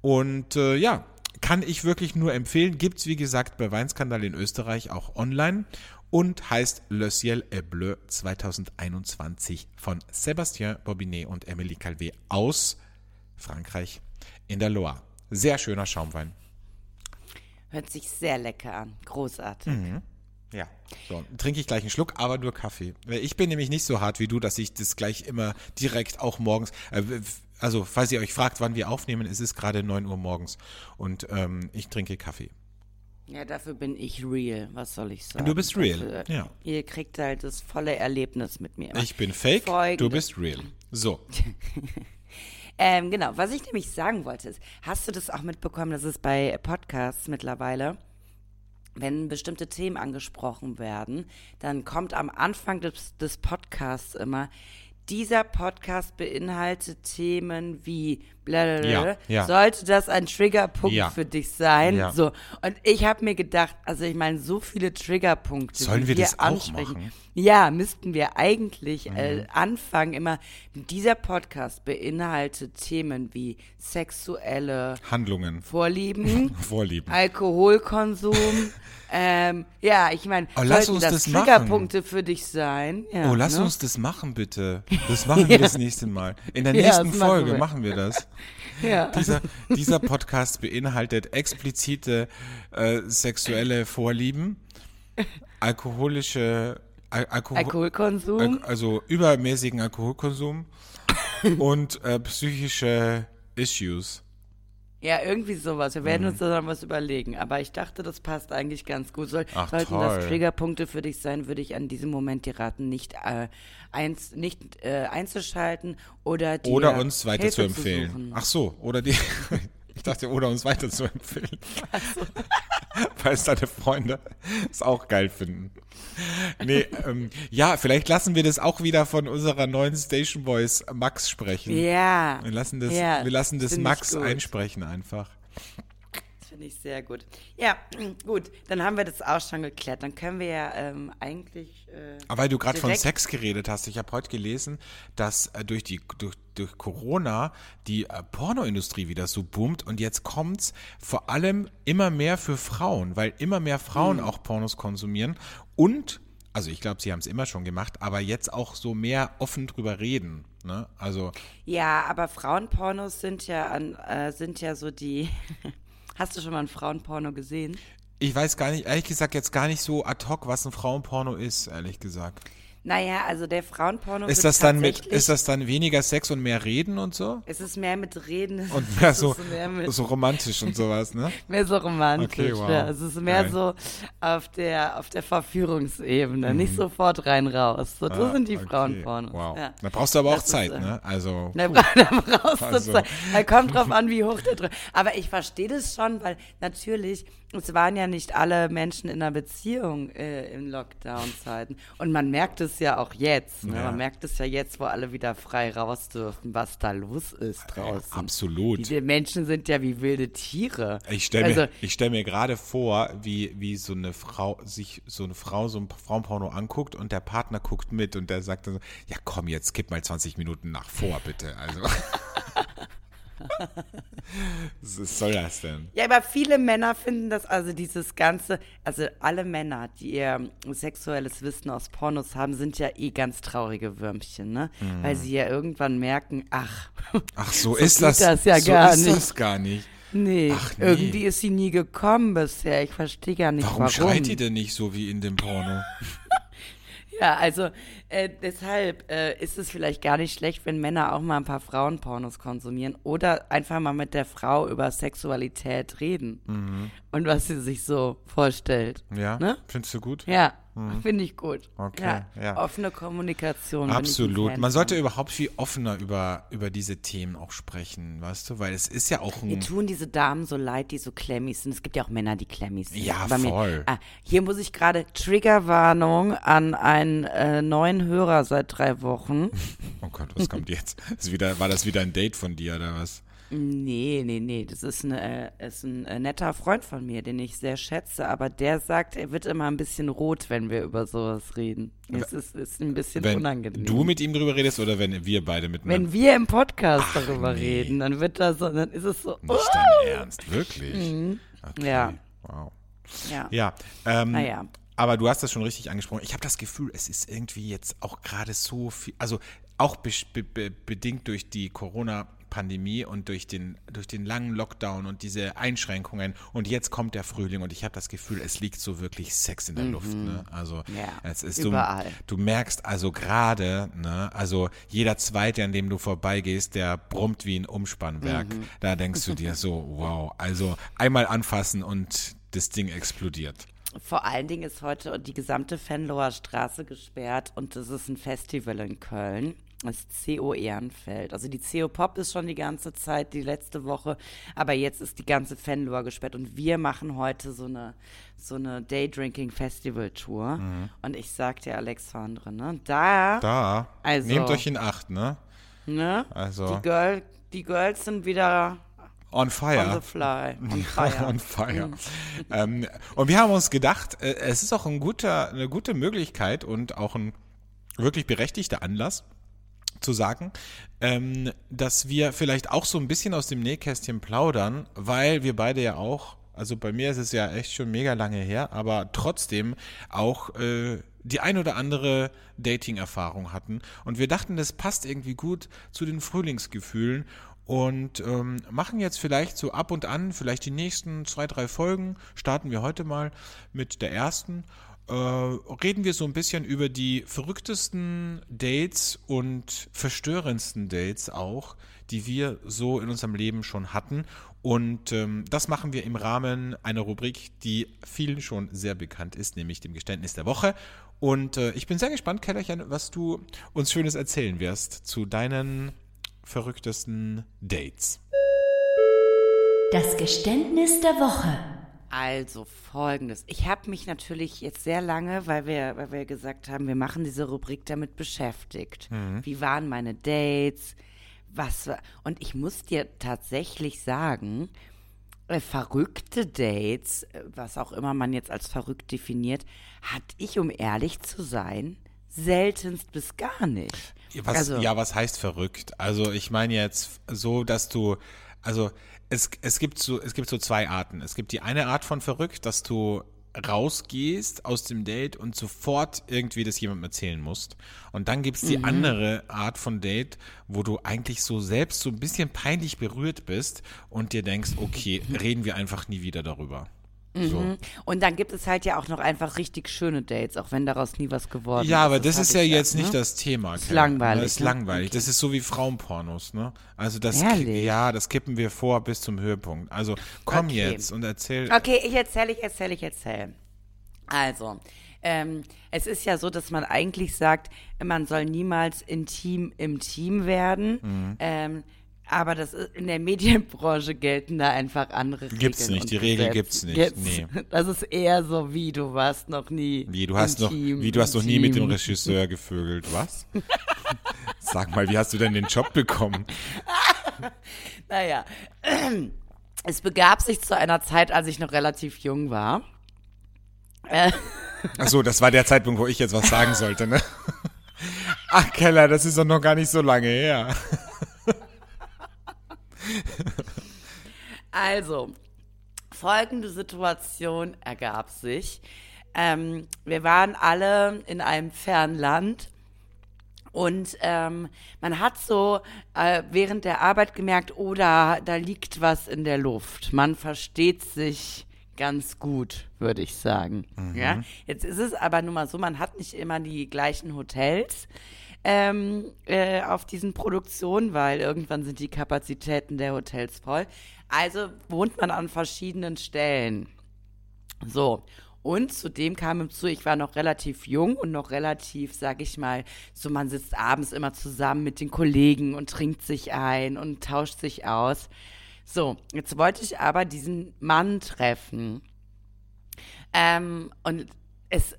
[SPEAKER 1] Und äh, ja, kann ich wirklich nur empfehlen. Gibt's wie gesagt bei Weinskandal in Österreich auch online und heißt Le Ciel est Bleu 2021 von Sébastien Bobinet und Emily Calvé aus Frankreich in der Loire. Sehr schöner Schaumwein.
[SPEAKER 2] Hört sich sehr lecker an. Großartig.
[SPEAKER 1] Mhm. Ja. So, trinke ich gleich einen Schluck, aber nur Kaffee. Ich bin nämlich nicht so hart wie du, dass ich das gleich immer direkt auch morgens, äh, also falls ihr euch fragt, wann wir aufnehmen, es ist gerade 9 Uhr morgens und ähm, ich trinke Kaffee.
[SPEAKER 2] Ja, dafür bin ich real. Was soll ich sagen?
[SPEAKER 1] Du bist real,
[SPEAKER 2] Dafür,
[SPEAKER 1] ja.
[SPEAKER 2] Ihr kriegt halt das volle Erlebnis mit mir.
[SPEAKER 1] Ich bin fake, du
[SPEAKER 2] Folgende.
[SPEAKER 1] bist real. So. [LAUGHS]
[SPEAKER 2] Ähm, genau, was ich nämlich sagen wollte ist, hast du das auch mitbekommen, dass es bei Podcasts mittlerweile, wenn bestimmte Themen angesprochen werden, dann kommt am Anfang des, des Podcasts immer, dieser Podcast beinhaltet Themen wie blablabla.
[SPEAKER 1] Ja, ja.
[SPEAKER 2] Sollte das ein Triggerpunkt
[SPEAKER 1] Ja.
[SPEAKER 2] für dich sein? So. Und ich habe mir gedacht, also ich meine, so viele Triggerpunkte,
[SPEAKER 1] Sollen
[SPEAKER 2] die
[SPEAKER 1] wir das auch
[SPEAKER 2] ansprechen.
[SPEAKER 1] machen?
[SPEAKER 2] Ja, müssten wir eigentlich
[SPEAKER 1] Mhm.
[SPEAKER 2] äh, anfangen, immer, dieser Podcast beinhaltet Themen wie sexuelle
[SPEAKER 1] Handlungen,
[SPEAKER 2] Vorlieben, [LAUGHS]
[SPEAKER 1] Vorlieben.
[SPEAKER 2] Alkoholkonsum. [LAUGHS] ähm, ja, ich meine,
[SPEAKER 1] Oh, lass uns
[SPEAKER 2] das
[SPEAKER 1] das.
[SPEAKER 2] Triggerpunkte für dich sein? Ja,
[SPEAKER 1] Oh, lass
[SPEAKER 2] ne?
[SPEAKER 1] uns das machen, bitte. [LAUGHS] Das machen wir das nächste Mal. In der nächsten
[SPEAKER 2] das machen
[SPEAKER 1] Folge
[SPEAKER 2] wir.
[SPEAKER 1] machen wir das.
[SPEAKER 2] Ja. [LAUGHS]
[SPEAKER 1] Dieser, dieser Podcast beinhaltet explizite äh, sexuelle Vorlieben, alkoholische, Al Alkohol,
[SPEAKER 2] Alkoholkonsum.
[SPEAKER 1] Al also übermäßigen Alkoholkonsum und äh, psychische Issues.
[SPEAKER 2] Ja, irgendwie sowas. Wir werden uns da dann was überlegen. Aber ich dachte, das passt eigentlich ganz gut. Soll,
[SPEAKER 1] Ach,
[SPEAKER 2] sollten
[SPEAKER 1] toll.
[SPEAKER 2] das Triggerpunkte für dich sein, würde ich an diesem Moment dir raten, nicht, äh, eins, nicht äh, einzuschalten oder dir
[SPEAKER 1] Oder uns weiter
[SPEAKER 2] Hilfe
[SPEAKER 1] zu empfehlen.
[SPEAKER 2] suchen.
[SPEAKER 1] Ach so, oder die. Ich dachte, oder uns weiter zu empfehlen. [LAUGHS] Weil es deine Freunde es auch geil finden. Nee, ähm, ja, vielleicht lassen wir das auch wieder von unserer neuen Station Voice Max sprechen.
[SPEAKER 2] Ja.
[SPEAKER 1] Wir lassen das,
[SPEAKER 2] ja,
[SPEAKER 1] wir lassen das Max einsprechen einfach.
[SPEAKER 2] Finde ich sehr gut. Ja, [CLEARS THROAT] gut. Dann haben wir das auch schon geklärt. Dann können wir ja ähm, eigentlich. Äh,
[SPEAKER 1] Aber weil du gerade von Sex geredet hast, ich habe heute gelesen, dass äh, durch die durch, durch Corona die äh, Pornoindustrie wieder so boomt und jetzt kommt's vor allem immer mehr für Frauen, weil immer mehr Frauen auch Pornos konsumieren und also ich glaube, sie haben es immer schon gemacht, aber jetzt auch so mehr offen drüber reden. Ne? Also
[SPEAKER 2] Ja, aber Frauenpornos sind ja an, äh, sind ja so die. [LAUGHS] Hast du schon mal ein Frauenporno gesehen?
[SPEAKER 1] ich weiß gar nicht, ehrlich gesagt jetzt gar nicht so ad hoc, was ein Frauenporno ist, ehrlich gesagt.
[SPEAKER 2] Naja, also der Frauenporno
[SPEAKER 1] Ist das dann mit, ist das dann weniger Sex und mehr Reden und so?
[SPEAKER 2] Es ist mehr mit Reden.
[SPEAKER 1] Und mehr [LAUGHS] so,
[SPEAKER 2] ist mehr,
[SPEAKER 1] so romantisch und sowas, ne? [LAUGHS]
[SPEAKER 2] mehr so romantisch.
[SPEAKER 1] Okay, wow.
[SPEAKER 2] ja. Es ist mehr
[SPEAKER 1] Geil.
[SPEAKER 2] so auf der, auf der Verführungsebene, nicht sofort rein raus. So,
[SPEAKER 1] Mhm. Ah,
[SPEAKER 2] sind die
[SPEAKER 1] okay.
[SPEAKER 2] Frauenpornos.
[SPEAKER 1] Wow.
[SPEAKER 2] Ja.
[SPEAKER 1] Da brauchst du aber auch
[SPEAKER 2] Das ist,
[SPEAKER 1] Zeit,
[SPEAKER 2] äh,
[SPEAKER 1] ne? Also.
[SPEAKER 2] Da, da brauchst du
[SPEAKER 1] Also.
[SPEAKER 2] Zeit. Da kommt drauf an, wie hoch der Druck. Aber ich verstehe das schon, weil natürlich, es waren ja nicht alle Menschen in einer Beziehung äh, in Lockdown-Zeiten. Und man merkt es ja auch jetzt. Ne?
[SPEAKER 1] Ja.
[SPEAKER 2] Man merkt es ja jetzt, wo alle wieder frei raus dürfen, was da los ist draußen.
[SPEAKER 1] Absolut.
[SPEAKER 2] Die Menschen sind ja wie wilde Tiere.
[SPEAKER 1] Ich stelle
[SPEAKER 2] also,
[SPEAKER 1] mir, ich stell mir gerade vor, wie, wie so eine Frau sich so eine Frau so ein Frauenporno anguckt und der Partner guckt mit und der sagt dann so, ja komm, jetzt gib mal 20 Minuten nach vor, bitte. Also. [LAUGHS] Was soll das denn?
[SPEAKER 2] Ja, aber viele Männer finden das, also dieses ganze, also alle Männer, die ihr sexuelles Wissen aus Pornos haben, sind ja eh ganz traurige Würmchen, ne? Weil sie ja irgendwann merken, ach, [LAUGHS]
[SPEAKER 1] Ach, so,
[SPEAKER 2] So
[SPEAKER 1] ist das.
[SPEAKER 2] das ja
[SPEAKER 1] so
[SPEAKER 2] gar
[SPEAKER 1] ist
[SPEAKER 2] nicht.
[SPEAKER 1] das gar nicht.
[SPEAKER 2] nee,
[SPEAKER 1] Ach, nee.
[SPEAKER 2] irgendwie ist sie nie gekommen bisher. Ich verstehe gar nicht,
[SPEAKER 1] Warum,
[SPEAKER 2] warum.
[SPEAKER 1] schreit die denn nicht so wie in dem Porno?
[SPEAKER 2] Ja, also äh, deshalb äh, ist es vielleicht gar nicht schlecht, wenn Männer auch mal ein paar Frauenpornos konsumieren oder einfach mal mit der Frau über Sexualität reden und was sie sich so vorstellt.
[SPEAKER 1] Mhm. Ja?
[SPEAKER 2] Ne?
[SPEAKER 1] Findest du gut?
[SPEAKER 2] Ja, finde ich gut.
[SPEAKER 1] Okay,
[SPEAKER 2] ja,
[SPEAKER 1] ja.
[SPEAKER 2] Offene Kommunikation.
[SPEAKER 1] Absolut. Man sollte überhaupt viel offener über, über diese Themen auch sprechen, weißt du? Weil es ist ja auch
[SPEAKER 2] Mir
[SPEAKER 1] ein.
[SPEAKER 2] tun diese Damen so leid, die so klemmig sind. Es gibt ja auch Männer, die klemmig sind.
[SPEAKER 1] Ja,
[SPEAKER 2] Aber
[SPEAKER 1] voll.
[SPEAKER 2] Mir, ah, hier muss ich gerade Triggerwarnung an einen äh, neuen Hörer seit drei Wochen. [LAUGHS]
[SPEAKER 1] Oh Gott, was kommt jetzt? Ist wieder, war das wieder ein Date von dir oder was?
[SPEAKER 2] Nee, nee, nee. Das ist, eine, äh, ist ein äh, netter Freund von mir, den ich sehr schätze. Aber der sagt, er wird immer ein bisschen rot, wenn wir über sowas reden. Es ist, ist ein bisschen
[SPEAKER 1] Wenn
[SPEAKER 2] unangenehm.
[SPEAKER 1] du mit ihm drüber redest oder wenn wir beide miteinander?
[SPEAKER 2] wenn wir im Podcast
[SPEAKER 1] Ach,
[SPEAKER 2] darüber
[SPEAKER 1] nee.
[SPEAKER 2] reden, dann wird das so, dann ist es so.
[SPEAKER 1] Nicht dein Ernst, wirklich? Okay.
[SPEAKER 2] Mhm. Ja.
[SPEAKER 1] Wow.
[SPEAKER 2] Ja.
[SPEAKER 1] Ja, ähm,
[SPEAKER 2] Naja.
[SPEAKER 1] aber du hast das schon richtig angesprochen. Ich habe das Gefühl, es ist irgendwie jetzt auch gerade so viel, also auch be be be bedingt durch die Corona-Pandemie und durch den, durch den langen Lockdown und diese Einschränkungen. Und jetzt kommt der Frühling und ich habe das Gefühl, es liegt so wirklich Sex in der Luft. Ne? Also
[SPEAKER 2] Mhm. Ja,
[SPEAKER 1] es ist
[SPEAKER 2] überall.
[SPEAKER 1] so, du merkst also gerade, ne, also jeder Zweite, an dem du vorbeigehst, der brummt wie ein Umspannwerk.
[SPEAKER 2] Mhm.
[SPEAKER 1] Da denkst du dir so, [LAUGHS] wow, also einmal anfassen und das Ding explodiert.
[SPEAKER 2] Vor allen Dingen ist heute die gesamte Fenloher Straße gesperrt und es ist ein Festival in Köln. Das CO Ehrenfeld. Also die CO Pop ist schon die ganze Zeit, die letzte Woche, aber jetzt ist die ganze Fenloher gesperrt und wir machen heute so eine, so eine Daydrinking Festival Tour. Und ich sag dir, Alexandre, ne, da,
[SPEAKER 1] Da,
[SPEAKER 2] Also-
[SPEAKER 1] nehmt euch in Acht, ne?
[SPEAKER 2] ne,
[SPEAKER 1] Also,
[SPEAKER 2] die, Girl, die Girls sind wieder
[SPEAKER 1] on [LAUGHS]
[SPEAKER 2] on
[SPEAKER 1] fire.
[SPEAKER 2] the fly, on fire.
[SPEAKER 1] on fire. ähm, und wir haben uns gedacht, äh, es ist auch ein guter, eine gute Möglichkeit und auch ein wirklich berechtigter Anlass, zu sagen, ähm, dass wir vielleicht auch so ein bisschen aus dem Nähkästchen plaudern, weil wir beide ja auch, also bei mir ist es ja echt schon mega lange her, aber trotzdem auch äh, die ein oder andere Dating-Erfahrung hatten. Und wir dachten, das passt irgendwie gut zu den Frühlingsgefühlen und ähm, machen jetzt vielleicht so ab und an, vielleicht die nächsten zwei, drei Folgen, starten wir heute mal mit der ersten äh, reden wir so ein bisschen über die verrücktesten Dates und verstörendsten Dates auch, die wir so in unserem Leben schon hatten. Und ähm, das machen wir im Rahmen einer Rubrik, die vielen schon sehr bekannt ist, nämlich dem Geständnis der Woche. Und äh, ich bin sehr gespannt, Kellerchen, was du uns Schönes erzählen wirst zu deinen verrücktesten Dates.
[SPEAKER 3] Das Geständnis der Woche.
[SPEAKER 2] Also folgendes. Ich habe mich natürlich jetzt sehr lange, weil wir, weil wir gesagt haben, wir machen diese Rubrik damit beschäftigt. Wie waren meine Dates? Was war. Und ich muss dir tatsächlich sagen, äh, verrückte Dates, äh, was auch immer man jetzt als verrückt definiert, hatte ich, um ehrlich zu sein, seltenst bis gar nicht.
[SPEAKER 1] Was,
[SPEAKER 2] Also-
[SPEAKER 1] ja, was heißt verrückt? Also ich meine jetzt so, dass du, also es, es, gibt so, es gibt so zwei Arten. Es gibt die eine Art von verrückt, dass du rausgehst aus dem Date und sofort irgendwie das jemandem erzählen musst. Und dann gibt es die andere Art von Date, wo du eigentlich so selbst so ein bisschen peinlich berührt bist und dir denkst, okay, [LAUGHS] reden wir einfach nie wieder darüber. So.
[SPEAKER 2] Und dann gibt es halt ja auch noch einfach richtig schöne Dates, auch wenn daraus nie was geworden ist.
[SPEAKER 1] Ja, aber das
[SPEAKER 2] hatte
[SPEAKER 1] ist ja jetzt
[SPEAKER 2] ne?
[SPEAKER 1] nicht das Thema.
[SPEAKER 2] Ist langweilig,
[SPEAKER 1] Das ist
[SPEAKER 2] ne?
[SPEAKER 1] langweilig.
[SPEAKER 2] Okay.
[SPEAKER 1] Das ist so wie Frauenpornos, ne? Also das, ja, das kippen wir vor bis zum Höhepunkt. Also komm
[SPEAKER 2] Okay.
[SPEAKER 1] jetzt und erzähl.
[SPEAKER 2] Okay, ich erzähle, ich erzähle, ich erzähle. Also, ähm, es ist ja so, dass man eigentlich sagt, man soll niemals intim im Team werden.
[SPEAKER 1] Mhm.
[SPEAKER 2] Ähm, aber das ist, in der Medienbranche gelten da einfach andere Regeln.
[SPEAKER 1] Gibt's nicht, die Regel gibt's nicht,
[SPEAKER 2] Jetzt-
[SPEAKER 1] nee. [LAUGHS]
[SPEAKER 2] Das ist eher so wie, du warst noch nie
[SPEAKER 1] Wie, du hast noch,
[SPEAKER 2] intim
[SPEAKER 1] wie, du hast noch nie mit dem
[SPEAKER 2] Team.
[SPEAKER 1] Regisseur [LAUGHS] gevögelt, was? Sag mal, wie hast du denn den Job bekommen? [LAUGHS]
[SPEAKER 2] Naja, [CLEARS THROAT] es begab sich zu einer Zeit, als ich noch relativ jung war.
[SPEAKER 1] Ach so, das war der Zeitpunkt, wo ich jetzt was sagen sollte, ne? Ach, Keller, das ist doch noch gar nicht so lange her.
[SPEAKER 2] Also, folgende Situation ergab sich. Ähm, wir waren alle in einem fernen Land und ähm, man hat so äh, während der Arbeit gemerkt, oh, da, da liegt was in der Luft. Man versteht sich ganz gut, würde ich sagen. Ja? Jetzt ist es aber nun mal so, man hat nicht immer die gleichen Hotels ähm, äh, auf diesen Produktionen, weil irgendwann sind die Kapazitäten der Hotels voll. Also wohnt man an verschiedenen Stellen. So. Und zudem kam hinzu, ich war noch relativ jung und noch relativ, sag ich mal, so man sitzt abends immer zusammen mit den Kollegen und trinkt sich ein und tauscht sich aus. So, jetzt wollte ich aber diesen Mann treffen. Ähm, und es,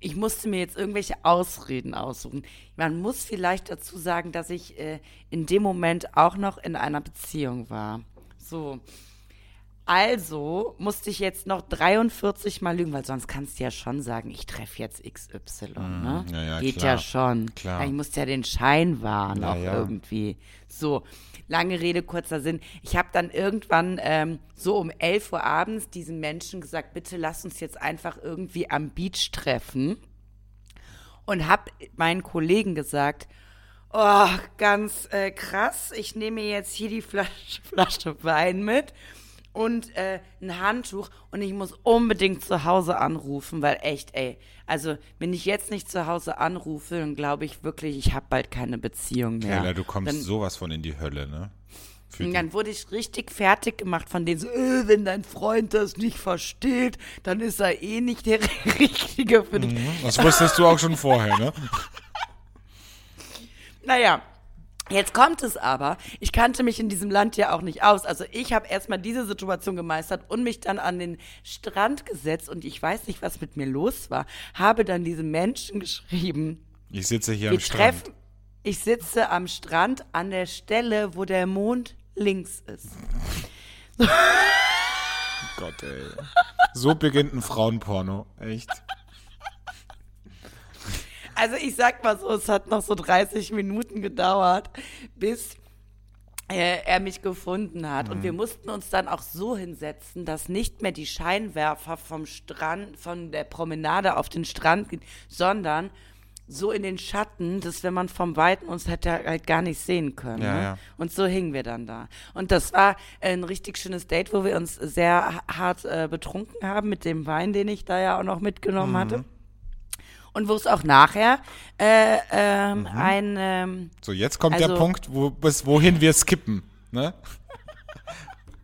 [SPEAKER 2] ich musste mir jetzt irgendwelche Ausreden aussuchen. Man muss vielleicht dazu sagen, dass ich äh, in dem Moment auch noch in einer Beziehung war. So. Also musste ich jetzt noch 43 Mal lügen, weil sonst kannst du ja schon sagen, ich treffe jetzt XY, ne?
[SPEAKER 1] ja, ja,
[SPEAKER 2] Geht
[SPEAKER 1] klar.
[SPEAKER 2] ja schon.
[SPEAKER 1] Klar.
[SPEAKER 2] Ich musste ja den Schein wahren,
[SPEAKER 1] Ja,
[SPEAKER 2] auch irgendwie. So, lange Rede, kurzer Sinn. Ich habe dann irgendwann ähm, so um 11 Uhr abends diesen Menschen gesagt, bitte lass uns jetzt einfach irgendwie am Beach treffen. Und habe meinen Kollegen gesagt, oh, ganz äh, krass, ich nehme jetzt hier die Flasche, [LAUGHS] Flasche Wein mit und äh, ein Handtuch und ich muss unbedingt zu Hause anrufen, weil echt, ey, also wenn ich jetzt nicht zu Hause anrufe, dann glaube ich wirklich, ich habe bald keine Beziehung mehr.
[SPEAKER 1] Keller, du kommst
[SPEAKER 2] dann,
[SPEAKER 1] sowas von in die Hölle, ne? Für
[SPEAKER 2] und
[SPEAKER 1] die-
[SPEAKER 2] dann wurde ich richtig fertig gemacht von denen so, äh, wenn dein Freund das nicht versteht, dann ist er eh nicht der [LAUGHS] Richtige für dich.
[SPEAKER 1] Das wusstest du auch schon vorher, ne?
[SPEAKER 2] Naja, jetzt kommt es aber. Ich kannte mich in diesem Land ja auch nicht aus. Also ich habe erstmal diese Situation gemeistert und mich dann an den Strand gesetzt und ich weiß nicht, was mit mir los war. Habe dann diesem Menschen [LAUGHS] geschrieben,
[SPEAKER 1] Ich sitze hier am Strand.
[SPEAKER 2] treffen. Ich sitze am Strand an der Stelle, wo der Mond links ist.
[SPEAKER 1] Gott, ey. So beginnt ein Frauenporno. Echt.
[SPEAKER 2] Also ich sag mal so, es hat noch so 30 Minuten gedauert, bis äh, er mich gefunden hat. Und wir mussten uns dann auch so hinsetzen, dass nicht mehr die Scheinwerfer vom Strand, von der Promenade auf den Strand gehen, sondern so in den Schatten, dass wenn man vom Weiten uns hätte halt gar nicht sehen können.
[SPEAKER 1] Ja,
[SPEAKER 2] ne?
[SPEAKER 1] ja.
[SPEAKER 2] Und so hingen wir dann da. Und das war ein richtig schönes Date, wo wir uns sehr ha- hart äh, betrunken haben mit dem Wein, den ich da ja auch noch mitgenommen
[SPEAKER 1] Mhm.
[SPEAKER 2] hatte. Und wo es auch nachher äh, ähm,
[SPEAKER 1] Mhm.
[SPEAKER 2] ein ähm,
[SPEAKER 1] So, jetzt kommt der
[SPEAKER 2] Also-
[SPEAKER 1] Punkt, wo, bis wohin wir skippen. Ne?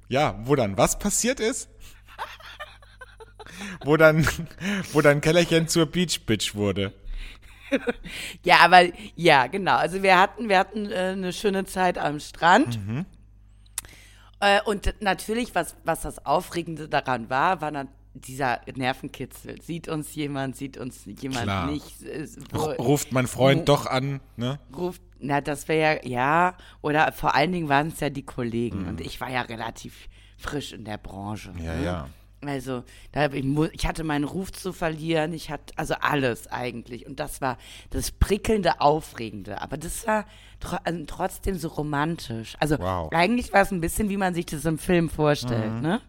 [SPEAKER 1] ja, wo dann was passiert ist? wo dann, wo dann Kellerchen zur Beach Bitch wurde.
[SPEAKER 2] Ja, aber ja, genau. Also wir hatten, wir hatten äh, eine schöne Zeit am Strand. Äh, und natürlich, was, was das Aufregende daran war, war dieser Nervenkitzel. Sieht uns jemand, sieht uns jemand
[SPEAKER 1] Klar.
[SPEAKER 2] nicht. wo-
[SPEAKER 1] Ruft mein Freund doch an, ne?
[SPEAKER 2] ruft, na, das wäre ja, ja, oder vor allen Dingen waren es ja die Kollegen.
[SPEAKER 1] Mhm.
[SPEAKER 2] Und ich war ja relativ frisch in der Branche.
[SPEAKER 1] Ja,
[SPEAKER 2] ne?
[SPEAKER 1] ja.
[SPEAKER 2] Also, da, ich, ich hatte meinen Ruf zu verlieren, ich hatte, also alles eigentlich. Und das war das prickelnde, aufregende. Aber das war tro also trotzdem so romantisch. Also,
[SPEAKER 1] Wow.
[SPEAKER 2] eigentlich war es ein bisschen, wie man sich das im Film vorstellt, ne?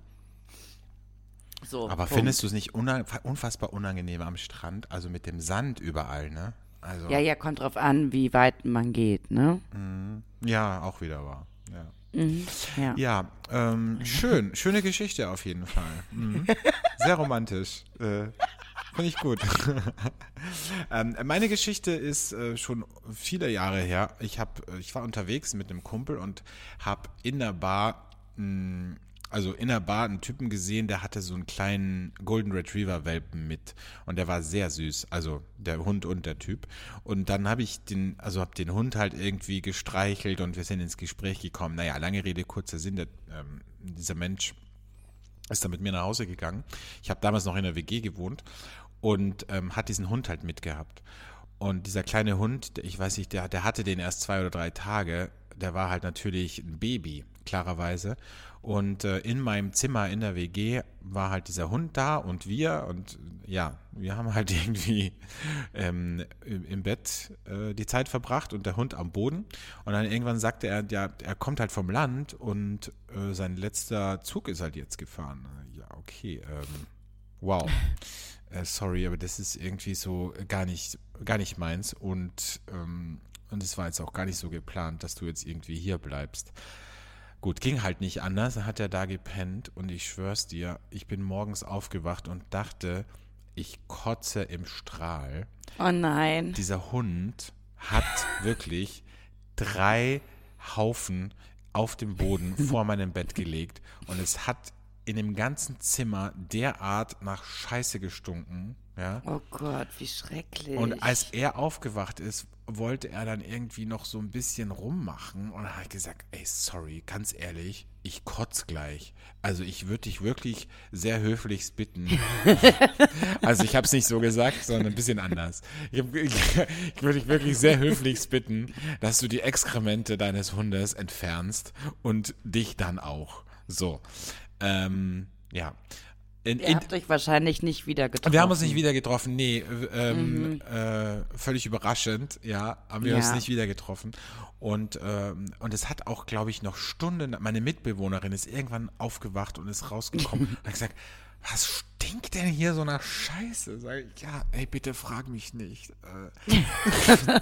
[SPEAKER 2] So.
[SPEAKER 1] Mhm. Aber
[SPEAKER 2] Punkt.
[SPEAKER 1] findest du es nicht unfassbar unangenehm am Strand? Also mit dem Sand überall, ne? Also,
[SPEAKER 2] Ja, ja, kommt drauf an, wie weit man geht, ne?
[SPEAKER 1] ja auch wieder wahr. Ja.
[SPEAKER 2] Ja.
[SPEAKER 1] Ja, ähm, schön. Schöne Geschichte auf jeden Fall. Mhm. [LAUGHS] Sehr romantisch. Äh, Finde ich gut. [LAUGHS] ähm, meine Geschichte ist äh, schon viele Jahre her. Ich, hab, ich war unterwegs mit einem Kumpel und habe in der Bar, mh, also in der Bar einen Typen gesehen, der hatte so einen kleinen Golden Retriever Welpen mit und der war sehr süß, also der Hund und der Typ. Und dann habe ich den, also habe den Hund halt irgendwie gestreichelt und wir sind ins Gespräch gekommen. Naja, lange Rede, kurzer Sinn, der, ähm, dieser Mensch ist dann mit mir nach Hause gegangen. Ich habe damals noch in der WG gewohnt und ähm, hat diesen Hund halt mitgehabt. Und dieser kleine Hund, ich weiß nicht, der, der hatte den erst zwei oder drei Tage. Der war halt natürlich ein Baby, klarerweise. Und äh, in meinem Zimmer in der WG war halt dieser Hund da und wir. Und ja, wir haben halt [LAUGHS] irgendwie ähm, im im Bett äh, die Zeit verbracht und der Hund am Boden. Und dann irgendwann sagte er, ja, er kommt halt vom Land und äh, sein letzter Zug ist halt jetzt gefahren. Ja, okay. Ähm, wow. [LAUGHS] Äh, sorry, aber das ist irgendwie so gar nicht, gar nicht meins. Und, ähm, und es war jetzt auch gar nicht so geplant, dass du jetzt irgendwie hier bleibst. Gut, ging halt nicht anders. Dann hat er da gepennt und ich schwör's dir, ich bin morgens aufgewacht und dachte, ich kotze im Strahl.
[SPEAKER 2] Oh nein.
[SPEAKER 1] Dieser Hund hat wirklich drei Haufen auf dem Boden [LAUGHS] vor meinem Bett gelegt und es hat in dem ganzen Zimmer derart nach Scheiße gestunken. Ja.
[SPEAKER 2] Oh Gott, wie schrecklich.
[SPEAKER 1] Und als er aufgewacht ist, wollte er dann irgendwie noch so ein bisschen rummachen und dann habe ich gesagt, ey, sorry, ganz ehrlich, ich kotz gleich. Also ich würde dich wirklich sehr höflichst bitten. [LAUGHS] also ich habe es nicht so gesagt, sondern ein bisschen anders. Ich, ich, ich würde dich wirklich sehr höflichst bitten, dass du die Exkremente deines Hundes entfernst und dich dann auch. So. Ähm, ja. In,
[SPEAKER 2] Ihr habt euch wahrscheinlich nicht wieder getroffen.
[SPEAKER 1] wir haben uns nicht wieder getroffen, nee, äh, ähm, äh, völlig überraschend, ja, haben wir
[SPEAKER 2] Ja.
[SPEAKER 1] uns nicht wieder getroffen. Und, ähm, und es hat auch, glaube ich, noch Stunden, meine Mitbewohnerin ist irgendwann aufgewacht und ist rausgekommen [LAUGHS] und hat gesagt, was stinkt denn hier so nach Scheiße? Sag ich, ja, ey, bitte frag mich nicht. Äh. [LAUGHS]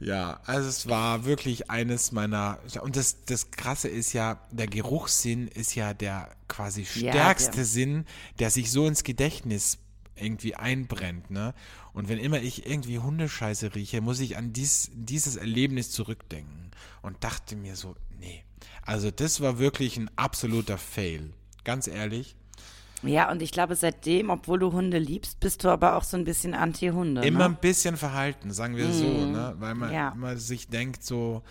[SPEAKER 1] Ja, also es war wirklich eines meiner und das das krasse ist ja, der Geruchssinn ist ja der quasi
[SPEAKER 2] Ja,
[SPEAKER 1] stärkste
[SPEAKER 2] der-
[SPEAKER 1] Sinn, der sich so ins Gedächtnis irgendwie einbrennt, ne? Und wenn immer ich irgendwie Hundescheiße rieche, muss ich an dies, dieses Erlebnis zurückdenken und dachte mir so, nee. Also das war wirklich ein absoluter Fail. Ganz ehrlich.
[SPEAKER 2] Ja, und ich glaube, seitdem, obwohl du Hunde liebst, bist du aber auch so ein bisschen Anti-Hunde.
[SPEAKER 1] Immer
[SPEAKER 2] ne?
[SPEAKER 1] ein bisschen verhalten, sagen wir so, ne? Weil man
[SPEAKER 2] Ja.
[SPEAKER 1] immer sich denkt, so,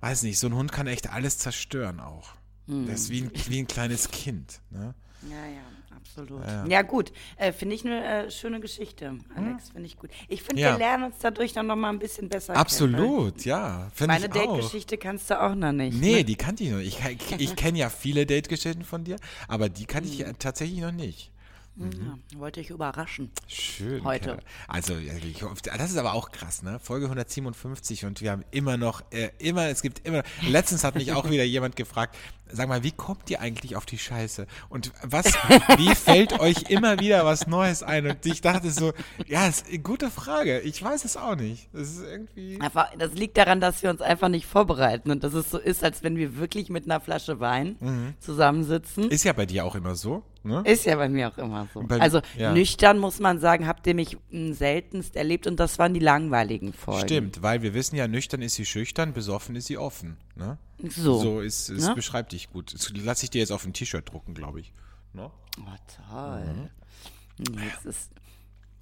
[SPEAKER 1] weiß nicht, so ein Hund kann echt alles zerstören auch. Das ist wie ein, wie ein kleines Kind, ne?
[SPEAKER 2] Ja, ja, absolut. Ja, gut. Äh, finde ich eine äh, schöne Geschichte, Alex. Finde ich gut. Ich finde,
[SPEAKER 1] Ja.
[SPEAKER 2] wir lernen uns dadurch dann noch mal ein bisschen besser kennen.
[SPEAKER 1] Absolut, ja. Finde
[SPEAKER 2] Meine. Date-Geschichte kannst du auch noch nicht.
[SPEAKER 1] Nee,
[SPEAKER 2] ne?
[SPEAKER 1] die kannte ich noch nicht. Ich, ich, [LAUGHS] ich kenne ja viele Date-Geschichten von dir, aber die kannte ich ja tatsächlich noch nicht.
[SPEAKER 2] Ja, wollte ich überraschen.
[SPEAKER 1] Schön.
[SPEAKER 2] Heute.
[SPEAKER 1] Kerl. Also, ja, ich, das ist aber auch krass, ne? Folge 157 und wir haben immer noch, äh, immer, es gibt immer, letztens hat mich auch [LAUGHS] wieder jemand gefragt, sag mal, wie kommt ihr eigentlich auf die Scheiße? Und was, wie [LAUGHS] fällt euch immer wieder was Neues ein? Und ich dachte so, ja, ist eine gute Frage. Ich weiß es auch nicht. Das ist irgendwie.
[SPEAKER 2] Einfach, das liegt daran, dass wir uns einfach nicht vorbereiten und dass es so ist, als wenn wir wirklich mit einer Flasche Wein zusammensitzen.
[SPEAKER 1] Ist ja bei dir auch immer so, ne?
[SPEAKER 2] Ist ja bei mir auch immer so.
[SPEAKER 1] Bei-
[SPEAKER 2] also
[SPEAKER 1] ja.
[SPEAKER 2] nüchtern muss man sagen, habt ihr mich m, seltenst erlebt und das waren die langweiligen Folgen.
[SPEAKER 1] Stimmt, weil wir wissen ja, nüchtern ist sie schüchtern, besoffen ist sie offen. Ne?
[SPEAKER 2] So.
[SPEAKER 1] So ist, es
[SPEAKER 2] Ne?
[SPEAKER 1] beschreibt dich gut. Das lass ich dir jetzt auf ein T-Shirt drucken, glaube ich. Ne?
[SPEAKER 2] Oh, toll. Nee, es ist,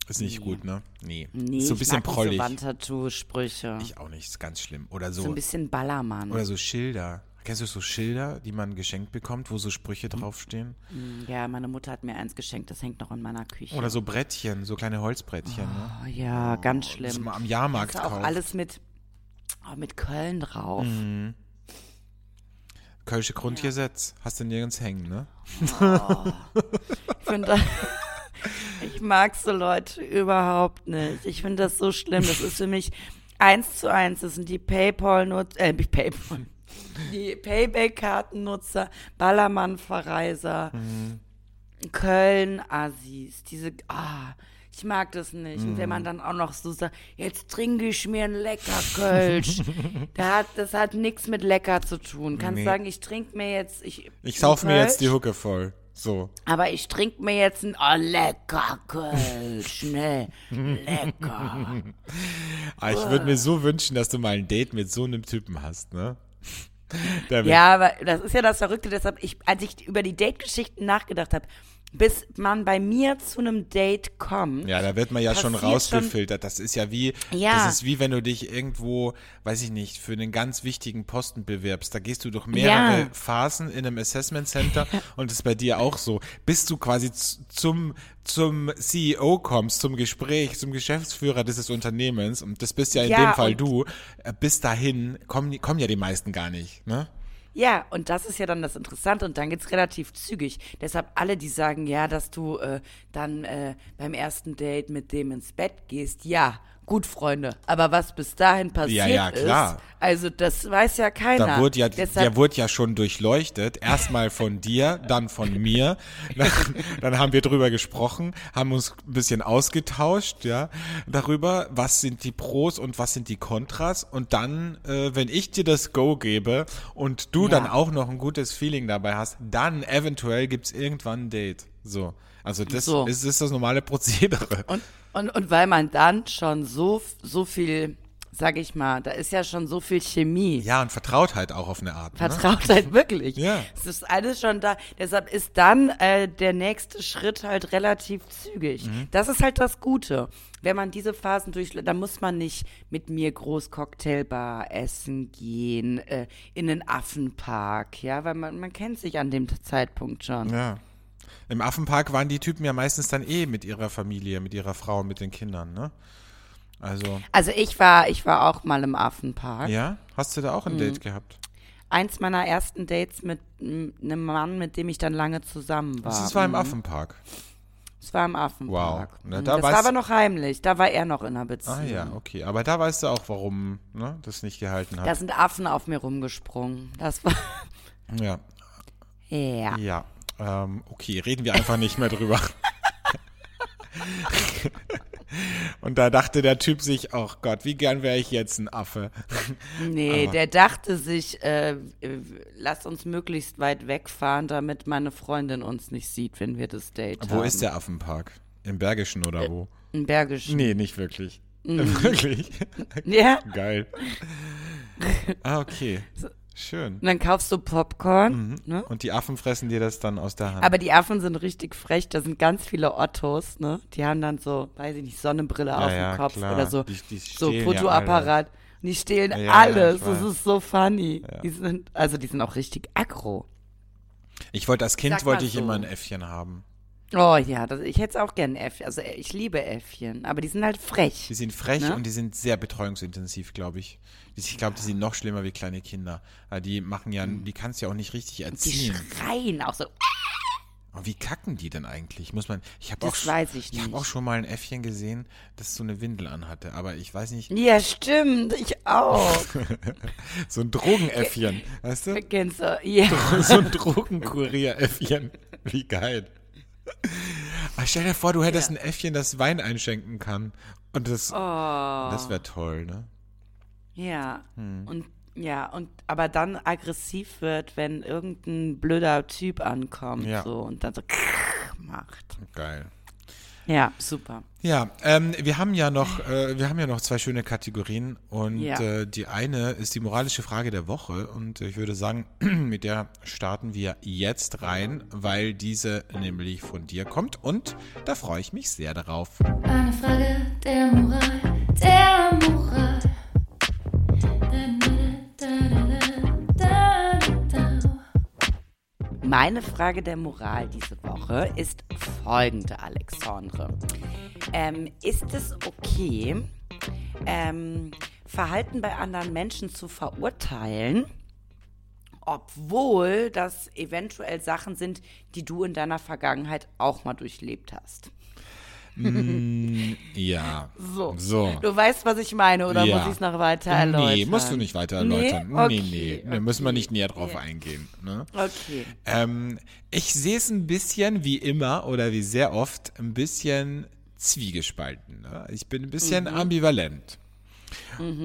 [SPEAKER 1] Ist nicht gut, ne? Nee.
[SPEAKER 2] nee,
[SPEAKER 1] ist so ein
[SPEAKER 2] ich
[SPEAKER 1] bisschen
[SPEAKER 2] mag
[SPEAKER 1] prollig.
[SPEAKER 2] So Wandtattoo-Sprüche.
[SPEAKER 1] ich auch nicht, ist ganz schlimm. Oder
[SPEAKER 2] So
[SPEAKER 1] so,
[SPEAKER 2] ein bisschen Ballermann.
[SPEAKER 1] oder so Schilder. Kennst du so Schilder, die man geschenkt bekommt, wo so Sprüche draufstehen?
[SPEAKER 2] ja, meine Mutter hat mir eins geschenkt, das hängt noch in meiner Küche.
[SPEAKER 1] Oder so Brettchen, so kleine Holzbrettchen, ne?
[SPEAKER 2] oh, ja, ganz
[SPEAKER 1] Das
[SPEAKER 2] schlimm.
[SPEAKER 1] man am Jahrmarkt
[SPEAKER 2] Ist auch
[SPEAKER 1] kauft.
[SPEAKER 2] alles mit, oh, mit Köln drauf.
[SPEAKER 1] Mhm. Kölsche Grundgesetz. Hast du nirgends hängen, ne?
[SPEAKER 2] Ich finde, [LAUGHS] ich mag so Leute überhaupt nicht. Ich finde das so schlimm. Das ist für mich eins zu eins. Das sind die Paypal-Nutzer, äh, Paypal, die Payback-Kartennutzer, Ballermann-Verreiser, Köln-Assis, diese, ah, ich mag das nicht. Und wenn man dann auch noch so sagt, jetzt trinke ich mir ein lecker Kölsch. [LAUGHS] da hat, das hat nichts mit lecker zu tun. Kannst
[SPEAKER 1] Nee.
[SPEAKER 2] sagen, ich trinke mir jetzt, ich,
[SPEAKER 1] Ich sauf mir jetzt die
[SPEAKER 2] Kölsch,
[SPEAKER 1] Hucke voll. So.
[SPEAKER 2] aber ich trinke mir jetzt ein oh, lecker Kölsch, ne? Lecker. [LAUGHS]
[SPEAKER 1] Ah, ich würde mir so wünschen, dass du mal ein Date mit so einem Typen hast, ne? Wird- [LAUGHS]
[SPEAKER 2] Ja, aber das ist ja das Verrückte, deshalb, ich, als ich über die Date-Geschichten nachgedacht habe, bis man bei mir zu einem Date kommt.
[SPEAKER 1] Ja, da wird man ja schon rausgefiltert. Das ist ja wie,
[SPEAKER 2] Ja.
[SPEAKER 1] das ist wie wenn du dich irgendwo, weiß ich nicht, für einen ganz wichtigen Posten bewirbst. Da gehst du durch mehrere
[SPEAKER 2] Ja.
[SPEAKER 1] Phasen in einem Assessment Center [LAUGHS] und das ist bei dir auch so. Bis du quasi zum, zum CEO kommst, zum Gespräch, zum Geschäftsführer dieses Unternehmens und das bist ja in
[SPEAKER 2] Ja,
[SPEAKER 1] dem Fall du, äh, bis dahin kommen, kommen ja die meisten gar nicht, ne?
[SPEAKER 2] Ja, und das ist ja dann das Interessante und dann geht's relativ zügig. Deshalb alle, die sagen, ja, dass du äh, dann äh, beim ersten Date mit dem ins Bett gehst, ja, gut, Freunde. Aber was bis dahin passiert
[SPEAKER 1] ja, klar.
[SPEAKER 2] ist, also das weiß ja keiner.
[SPEAKER 1] Da wurde ja,
[SPEAKER 2] Deshalb,
[SPEAKER 1] der wurde ja schon durchleuchtet. Erstmal von dir, dann von mir. [LAUGHS] Dann, dann haben wir drüber gesprochen, haben uns ein bisschen ausgetauscht, ja, darüber, was sind die Pros und was sind die Kontras. Und dann, äh, wenn ich dir das Go gebe und du
[SPEAKER 2] Ja.
[SPEAKER 1] dann auch noch ein gutes Feeling dabei hast, dann eventuell gibt's irgendwann ein Date. So. Also das
[SPEAKER 2] So.
[SPEAKER 1] ist, ist das normale Prozedere.
[SPEAKER 2] Und, und, und weil man dann schon so, so viel, sag ich mal, da ist ja schon so viel Chemie.
[SPEAKER 1] Ja, und Vertrautheit auch auf eine Art. Ne?
[SPEAKER 2] Vertraut halt [LAUGHS] wirklich.
[SPEAKER 1] Ja.
[SPEAKER 2] Es ist alles schon da. Deshalb ist dann äh, der nächste Schritt halt relativ zügig.
[SPEAKER 1] Mhm.
[SPEAKER 2] Das ist halt das Gute. Wenn man diese Phasen durchläuft, dann muss man nicht mit mir groß Cocktailbar essen gehen, äh, in den Affenpark, ja, weil man, man kennt sich an dem Zeitpunkt schon.
[SPEAKER 1] Ja. Im Affenpark waren die Typen ja meistens dann eh mit ihrer Familie, mit ihrer Frau, mit den Kindern, ne? Also,
[SPEAKER 2] Also ich war, ich war auch mal im Affenpark.
[SPEAKER 1] ja? Hast du da auch ein
[SPEAKER 2] Mhm.
[SPEAKER 1] Date gehabt?
[SPEAKER 2] Eins meiner ersten Dates mit einem Mann, mit dem ich dann lange zusammen war.
[SPEAKER 1] Das war im
[SPEAKER 2] Mhm.
[SPEAKER 1] Affenpark.
[SPEAKER 2] Es war im Affenpark.
[SPEAKER 1] Wow. Na,
[SPEAKER 2] Mhm.
[SPEAKER 1] da
[SPEAKER 2] das war aber noch heimlich. Da war er noch in einer Beziehung.
[SPEAKER 1] Ah ja, okay. Aber da weißt du auch, warum ne, das nicht gehalten hat.
[SPEAKER 2] Da sind Affen auf mir rumgesprungen. Das war.
[SPEAKER 1] ja, [LAUGHS]
[SPEAKER 2] Ja.
[SPEAKER 1] ja. Ähm, okay, reden wir einfach nicht mehr drüber. Und da dachte der Typ sich, oh Gott, wie gern wäre ich jetzt ein Affe.
[SPEAKER 2] Nee, der dachte sich, äh, äh, lass uns möglichst weit wegfahren, damit meine Freundin uns nicht sieht, wenn wir das Date
[SPEAKER 1] Wo
[SPEAKER 2] haben.
[SPEAKER 1] ist der Affenpark? Im Bergischen oder wo?
[SPEAKER 2] Im Bergischen.
[SPEAKER 1] Nee, nicht wirklich.
[SPEAKER 2] Mhm. [LAUGHS]
[SPEAKER 1] Wirklich?
[SPEAKER 2] Ja.
[SPEAKER 1] Geil. [LAUGHS] Ah, okay. Schön.
[SPEAKER 2] Und dann kaufst du Popcorn. Ne?
[SPEAKER 1] Und die Affen fressen dir das dann aus der Hand.
[SPEAKER 2] Aber die Affen sind richtig frech. Da sind ganz viele Ottos, ne? Die haben dann so, weiß ich nicht, Sonnenbrille auf
[SPEAKER 1] ja,
[SPEAKER 2] dem Kopf
[SPEAKER 1] klar.
[SPEAKER 2] oder so.
[SPEAKER 1] Die- die
[SPEAKER 2] so
[SPEAKER 1] stehlen ja
[SPEAKER 2] Fotoapparat. Und die stehlen
[SPEAKER 1] Ja, ja,
[SPEAKER 2] alles. das ist so funny.
[SPEAKER 1] Ja.
[SPEAKER 2] Die sind, also die sind auch richtig aggro.
[SPEAKER 1] ich wollte als Kind wollte ich
[SPEAKER 2] so.
[SPEAKER 1] immer ein Äffchen haben.
[SPEAKER 2] Oh ja, das, ich hätte auch gern Äffchen. Also ich liebe Äffchen, aber die sind halt frech.
[SPEAKER 1] Die sind frech
[SPEAKER 2] Ne?
[SPEAKER 1] und die sind sehr betreuungsintensiv, glaube ich. Die- Ich glaube, die sind noch schlimmer wie kleine Kinder. Die machen ja, die kannst du ja auch nicht richtig
[SPEAKER 2] Die
[SPEAKER 1] erziehen.
[SPEAKER 2] schreien auch so.
[SPEAKER 1] Und wie kacken die denn eigentlich? Muss man, ich habe auch,
[SPEAKER 2] weiß ich
[SPEAKER 1] ich
[SPEAKER 2] nicht.
[SPEAKER 1] auch schon mal ein Äffchen gesehen, das so eine Windel anhatte, aber ich weiß nicht,
[SPEAKER 2] Ja, stimmt, ich auch. [LAUGHS]
[SPEAKER 1] so ein Drogenäffchen, weißt du?
[SPEAKER 2] Kennst du? Ja. [LAUGHS]
[SPEAKER 1] so ein Drogenkurier-Äffchen. Wie geil. Aber stell dir vor, du hättest ein Äffchen, das Wein einschenken kann. Und das,
[SPEAKER 2] Oh.
[SPEAKER 1] das wäre toll, ne?
[SPEAKER 2] Ja.
[SPEAKER 1] Hm.
[SPEAKER 2] Und ja, und aber dann aggressiv wird, wenn irgendein blöder Typ ankommt
[SPEAKER 1] Ja.
[SPEAKER 2] so und dann so [LAUGHS] macht.
[SPEAKER 1] Geil.
[SPEAKER 2] Ja, super.
[SPEAKER 1] Ja, ähm, wir haben ja noch, äh, wir haben ja noch zwei schöne Kategorien und
[SPEAKER 2] Ja.
[SPEAKER 1] äh, die eine ist die moralische Frage der Woche und ich würde sagen, [CLEARS THROAT] mit der starten wir jetzt rein, weil diese nämlich von dir kommt und da freue ich mich sehr darauf.
[SPEAKER 3] Eine Frage der Moral, der Moral.
[SPEAKER 2] Meine Frage der Moral diese Woche ist folgende, Alexandre. Ähm, ist es okay, ähm, Verhalten bei anderen Menschen zu verurteilen, obwohl das eventuell Sachen sind, die du in deiner Vergangenheit auch mal durchlebt hast?
[SPEAKER 1] Ja.
[SPEAKER 2] So.
[SPEAKER 1] So.
[SPEAKER 2] Du weißt, was ich meine, oder
[SPEAKER 1] Ja.
[SPEAKER 2] muss ich es noch weiter erläutern?
[SPEAKER 1] Nee, musst du nicht weiter erläutern.
[SPEAKER 2] Nee?
[SPEAKER 1] Nee,
[SPEAKER 2] Okay,
[SPEAKER 1] nee, Da müssen wir
[SPEAKER 2] okay.
[SPEAKER 1] nicht näher drauf eingehen. Ne?
[SPEAKER 2] Okay.
[SPEAKER 1] Ähm, ich sehe es ein bisschen wie immer oder wie sehr oft ein bisschen zwiegespalten. Ne? Ich bin ein bisschen ambivalent.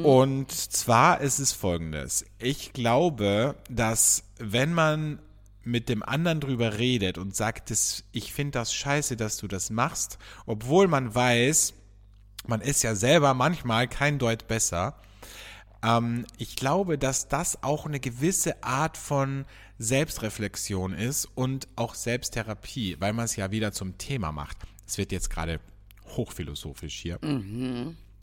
[SPEAKER 1] Und zwar ist es folgendes. Ich glaube, dass wenn man mit dem anderen drüber redet und sagt, das, ich finde das scheiße, dass du das machst, obwohl man weiß, man ist ja selber manchmal kein Deut besser, ähm, ich glaube, dass das auch eine gewisse Art von Selbstreflexion ist und auch Selbsttherapie, weil man es ja wieder zum Thema macht. Es wird jetzt gerade hochphilosophisch hier.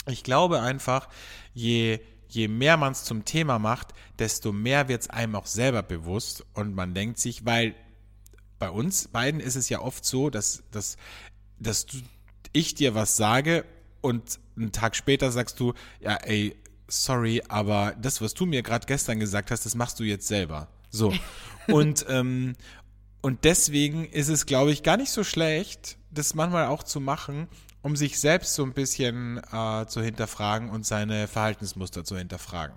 [SPEAKER 1] Ich glaube einfach, je, je mehr man es zum Thema macht, desto mehr wird es einem auch selber bewusst und man denkt sich, weil bei uns beiden ist es ja oft so, dass, dass, dass du, ich dir was sage und einen Tag später sagst du, ja, ey, sorry, aber das, was du mir gerade gestern gesagt hast, das machst du jetzt selber. So. [LAUGHS] Und, ähm, und deswegen ist es, glaube ich, gar nicht so schlecht, das manchmal auch zu machen, um sich selbst so ein bisschen äh, zu hinterfragen und seine Verhaltensmuster zu hinterfragen.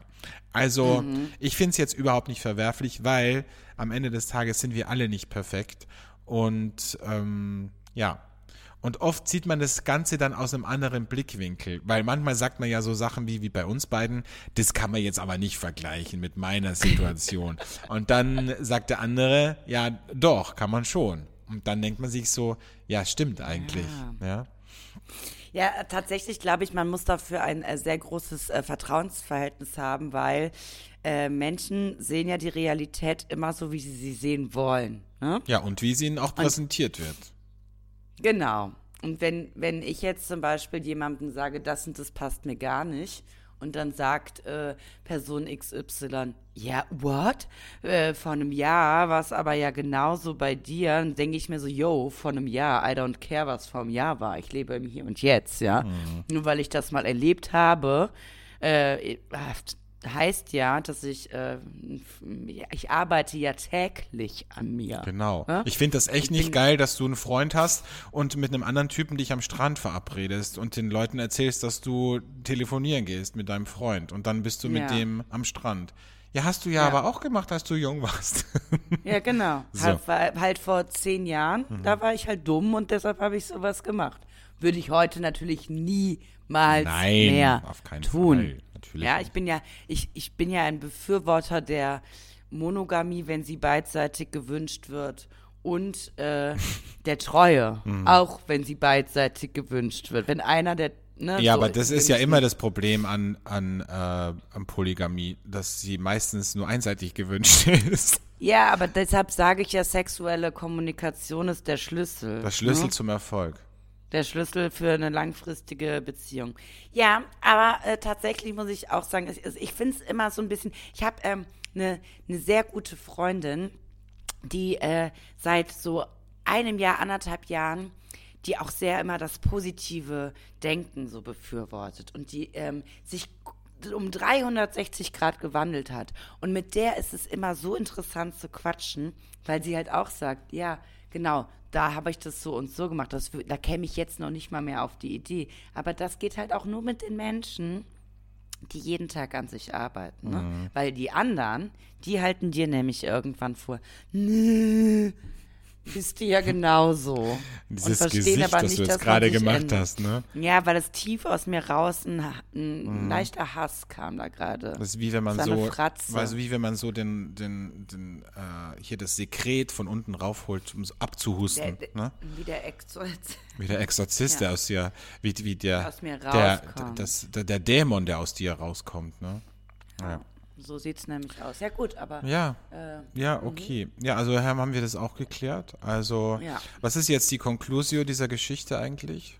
[SPEAKER 1] Also, ich finde es jetzt überhaupt nicht verwerflich, weil am Ende des Tages sind wir alle nicht perfekt. Und ähm, ja. Und oft sieht man das Ganze dann aus einem anderen Blickwinkel, weil manchmal sagt man ja so Sachen wie, wie bei uns beiden, das kann man jetzt aber nicht vergleichen mit meiner Situation. [LAUGHS] Und dann sagt der andere, ja, doch, kann man schon. Und dann denkt man sich so, ja, stimmt eigentlich. Ja.
[SPEAKER 2] Ja, tatsächlich glaube ich, man muss dafür ein äh, sehr großes äh, Vertrauensverhältnis haben, weil äh, Menschen sehen ja die Realität immer so, wie sie sie sehen wollen. Ne?
[SPEAKER 1] Ja, und wie sie ihnen auch präsentiert wird.
[SPEAKER 2] Genau. Und wenn, wenn ich jetzt zum Beispiel jemandem sage, das und das passt mir gar nicht, und dann sagt äh, Person XY, ja, what? Äh, vor einem Jahr war es aber ja genauso bei dir. Dann denke ich mir so, yo, vor einem Jahr, I don't care, was vor einem Jahr war. Ich lebe im Hier und Jetzt, ja. Nur weil ich das mal erlebt habe, äh, heißt ja, dass ich, äh, ich arbeite ja täglich an mir.
[SPEAKER 1] Genau.
[SPEAKER 2] Ja?
[SPEAKER 1] Ich finde das echt
[SPEAKER 2] Ich
[SPEAKER 1] nicht geil, dass du einen Freund hast und mit einem anderen Typen dich am Strand verabredest und den Leuten erzählst, dass du telefonieren gehst mit deinem Freund und dann bist du mit
[SPEAKER 2] Ja.
[SPEAKER 1] dem am Strand. Ja, hast du ja,
[SPEAKER 2] Ja.
[SPEAKER 1] aber auch gemacht, als du jung warst. [LAUGHS]
[SPEAKER 2] Ja, genau.
[SPEAKER 1] So.
[SPEAKER 2] Halt, war- halt vor zehn Jahren, da war ich halt dumm und deshalb habe ich sowas gemacht. Würde ich heute natürlich niemals
[SPEAKER 1] Nein,
[SPEAKER 2] mehr
[SPEAKER 1] auf keinen
[SPEAKER 2] tun.
[SPEAKER 1] Fall. Natürlich
[SPEAKER 2] ja, ich bin ja, ich, ich bin ja ein Befürworter der Monogamie, wenn sie beidseitig gewünscht wird. Und äh, [LAUGHS] der Treue,
[SPEAKER 1] Mhm.
[SPEAKER 2] auch wenn sie beidseitig gewünscht wird. Wenn einer der. Ne,
[SPEAKER 1] Ja,
[SPEAKER 2] so,
[SPEAKER 1] aber das ist ja immer das Problem an, an, äh, an Polygamie, dass sie meistens nur einseitig gewünscht [LAUGHS] ist.
[SPEAKER 2] Ja, aber deshalb sage ich ja, sexuelle Kommunikation ist der Schlüssel.
[SPEAKER 1] Das Schlüssel
[SPEAKER 2] ne?
[SPEAKER 1] zum Erfolg.
[SPEAKER 2] Der Schlüssel für eine langfristige Beziehung. Ja, aber äh, tatsächlich muss ich auch sagen, ich, ich finde es immer so ein bisschen. Ich habe ähm, eine ne sehr gute Freundin, die äh, seit so einem Jahr, anderthalb Jahren, die auch sehr immer das positive Denken so befürwortet und die ähm, sich um 360 Grad gewandelt hat. Und mit der ist es immer so interessant zu quatschen, weil sie halt auch sagt, ja, genau, da habe ich das so und so gemacht. Das, da käme ich jetzt noch nicht mal mehr auf die Idee. Aber das geht halt auch nur mit den Menschen, die jeden Tag an sich arbeiten. Ne?
[SPEAKER 1] Mhm.
[SPEAKER 2] Weil die anderen, die halten dir nämlich irgendwann vor, nö, bist du ja genauso. [LAUGHS]
[SPEAKER 1] Dieses
[SPEAKER 2] verstehen
[SPEAKER 1] Gesicht,
[SPEAKER 2] aber
[SPEAKER 1] das
[SPEAKER 2] nicht,
[SPEAKER 1] du
[SPEAKER 2] dass
[SPEAKER 1] jetzt gerade gemacht
[SPEAKER 2] ändert.
[SPEAKER 1] hast, ne?
[SPEAKER 2] Ja, weil es tief aus mir raus ein, ein
[SPEAKER 1] Mhm.
[SPEAKER 2] leichter Hass kam da gerade.
[SPEAKER 1] Das ist wie wenn man
[SPEAKER 2] So
[SPEAKER 1] so, wie wenn man so den, den, den äh, hier das Sekret von unten raufholt, um es
[SPEAKER 2] Der,
[SPEAKER 1] abzuhusten,
[SPEAKER 2] der,
[SPEAKER 1] ne?
[SPEAKER 2] Wie der Exorz. [LAUGHS]
[SPEAKER 1] Wie der Exorzist, der aus dir, wie, wie der,
[SPEAKER 2] Aus mir
[SPEAKER 1] der,
[SPEAKER 2] rauskommt.
[SPEAKER 1] das, der, der Dämon, der aus dir rauskommt, ne? Ja.
[SPEAKER 2] So sieht es nämlich aus. Ja, gut, aber.
[SPEAKER 1] Ja,
[SPEAKER 2] Äh,
[SPEAKER 1] ja, okay. Ja, also Herr, haben wir das auch geklärt. Also,
[SPEAKER 2] Ja.
[SPEAKER 1] was ist jetzt die Conclusio dieser Geschichte eigentlich?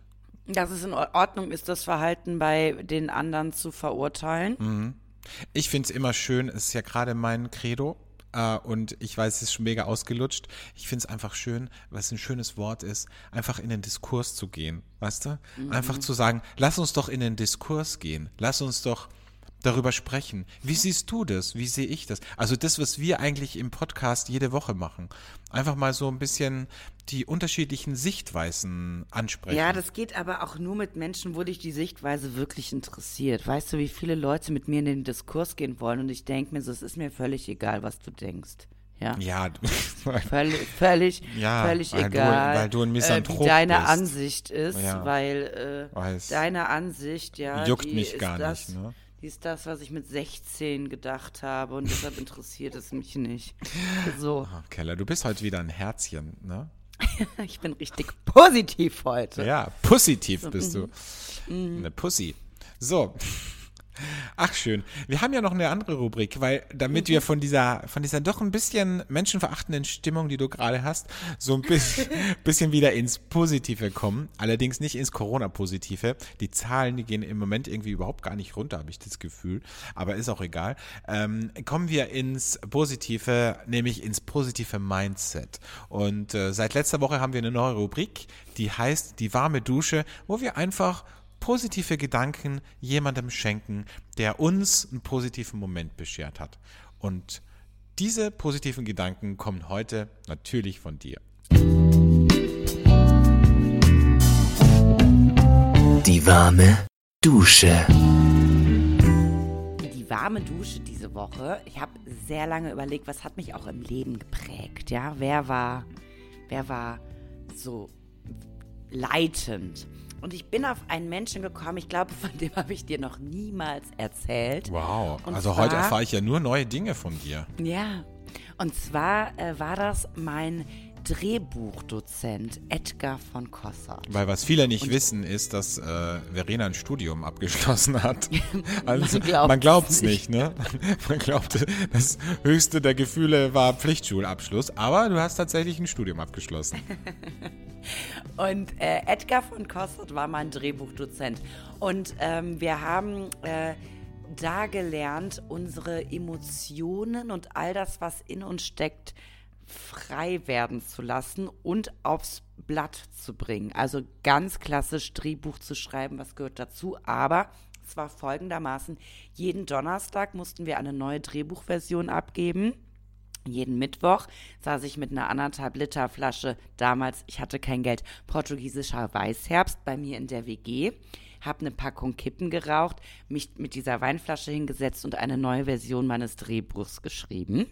[SPEAKER 2] dass es in Ordnung ist, das Verhalten bei den anderen zu verurteilen.
[SPEAKER 1] Mhm. Ich finde es immer schön, es ist ja gerade mein Credo. Äh, und ich weiß, es ist schon mega ausgelutscht. Ich finde es einfach schön, weil es ein schönes Wort ist, einfach in den Diskurs zu gehen. Weißt du? Einfach zu sagen, lass uns doch in den Diskurs gehen. Lass uns doch darüber sprechen. Wie siehst du das? Wie sehe ich das? Also das, was wir eigentlich im Podcast jede Woche machen. Einfach mal so ein bisschen die unterschiedlichen Sichtweisen ansprechen.
[SPEAKER 2] Ja, das geht aber auch nur mit Menschen, wo dich die Sichtweise wirklich interessiert. Weißt du, wie viele Leute mit mir in den Diskurs gehen wollen und ich denke mir so, es ist mir völlig egal, was du denkst. Ja.
[SPEAKER 1] ja, [LAUGHS]
[SPEAKER 2] Völlig, völlig,
[SPEAKER 1] Ja,
[SPEAKER 2] völlig
[SPEAKER 1] weil du-
[SPEAKER 2] egal,
[SPEAKER 1] weil du ein
[SPEAKER 2] äh,
[SPEAKER 1] Misanthrop
[SPEAKER 2] wie deine
[SPEAKER 1] bist.
[SPEAKER 2] Ansicht ist,
[SPEAKER 1] Ja.
[SPEAKER 2] weil äh, deine Ansicht, ja,
[SPEAKER 1] Juckt mich
[SPEAKER 2] ist
[SPEAKER 1] gar nicht, ne?
[SPEAKER 2] Die ist das, was ich mit 16 gedacht habe und deshalb interessiert es mich nicht. So,
[SPEAKER 1] Ah, Keller, du bist heute wieder ein Herzchen, ne? [LAUGHS]
[SPEAKER 2] ich bin richtig positiv heute.
[SPEAKER 1] Ja, positiv bist du.
[SPEAKER 2] Mhm.
[SPEAKER 1] Eine Pussy. So. Ach schön. Wir haben ja noch eine andere Rubrik, weil damit
[SPEAKER 2] Mhm.
[SPEAKER 1] wir von dieser, von dieser doch ein bisschen menschenverachtenden Stimmung, die du gerade hast, so ein bisschen, [LAUGHS] bisschen wieder ins Positive kommen. Allerdings nicht ins Corona-Positive. Die Zahlen, die gehen im Moment irgendwie überhaupt gar nicht runter, habe ich das Gefühl. Aber ist auch egal. Ähm, kommen wir ins Positive, nämlich ins positive Mindset. Und äh, seit letzter Woche haben wir eine neue Rubrik, die heißt die warme Dusche, wo wir einfach positive Gedanken jemandem schenken, der uns einen positiven Moment beschert hat. Und diese positiven Gedanken kommen heute natürlich von dir.
[SPEAKER 4] Die warme Dusche.
[SPEAKER 2] Die warme Dusche diese Woche. Ich habe sehr lange überlegt, was hat mich auch im Leben geprägt, ja? Wer war, wer war so leitend? Und ich bin auf einen Menschen gekommen, ich glaube, von dem [LAUGHS] habe ich dir noch niemals erzählt.
[SPEAKER 1] Wow,
[SPEAKER 2] Und
[SPEAKER 1] also heute
[SPEAKER 2] zwar-
[SPEAKER 1] erfahre ich ja nur neue Dinge von dir.
[SPEAKER 2] Ja, und zwar äh, war das mein Drehbuchdozent Edgar von Kossert.
[SPEAKER 1] Weil was viele nicht wissen, ist, dass äh, Verena ein Studium abgeschlossen hat. [LAUGHS] Also,
[SPEAKER 2] Man
[SPEAKER 1] glaubt es
[SPEAKER 2] nicht.
[SPEAKER 1] nicht, ne? [LAUGHS] Man glaubt, das höchste der Gefühle war Pflichtschulabschluss, aber du hast tatsächlich ein Studium abgeschlossen.
[SPEAKER 2] Und äh, Edgar von Kossert war mein Drehbuchdozent. Und ähm, wir haben äh, da gelernt, unsere Emotionen und all das, was in uns steckt, frei werden zu lassen und aufs Blatt zu bringen. Also ganz klassisch Drehbuch zu schreiben, was gehört dazu. Aber es war folgendermaßen, jeden Donnerstag mussten wir eine neue Drehbuchversion abgeben. Jeden Mittwoch saß ich mit einer anderthalb Liter Flasche, damals, ich hatte kein Geld, portugiesischer Weißherbst bei mir in der WG, habe eine Packung Kippen geraucht, mich mit dieser Weinflasche hingesetzt und eine neue Version meines Drehbuchs geschrieben.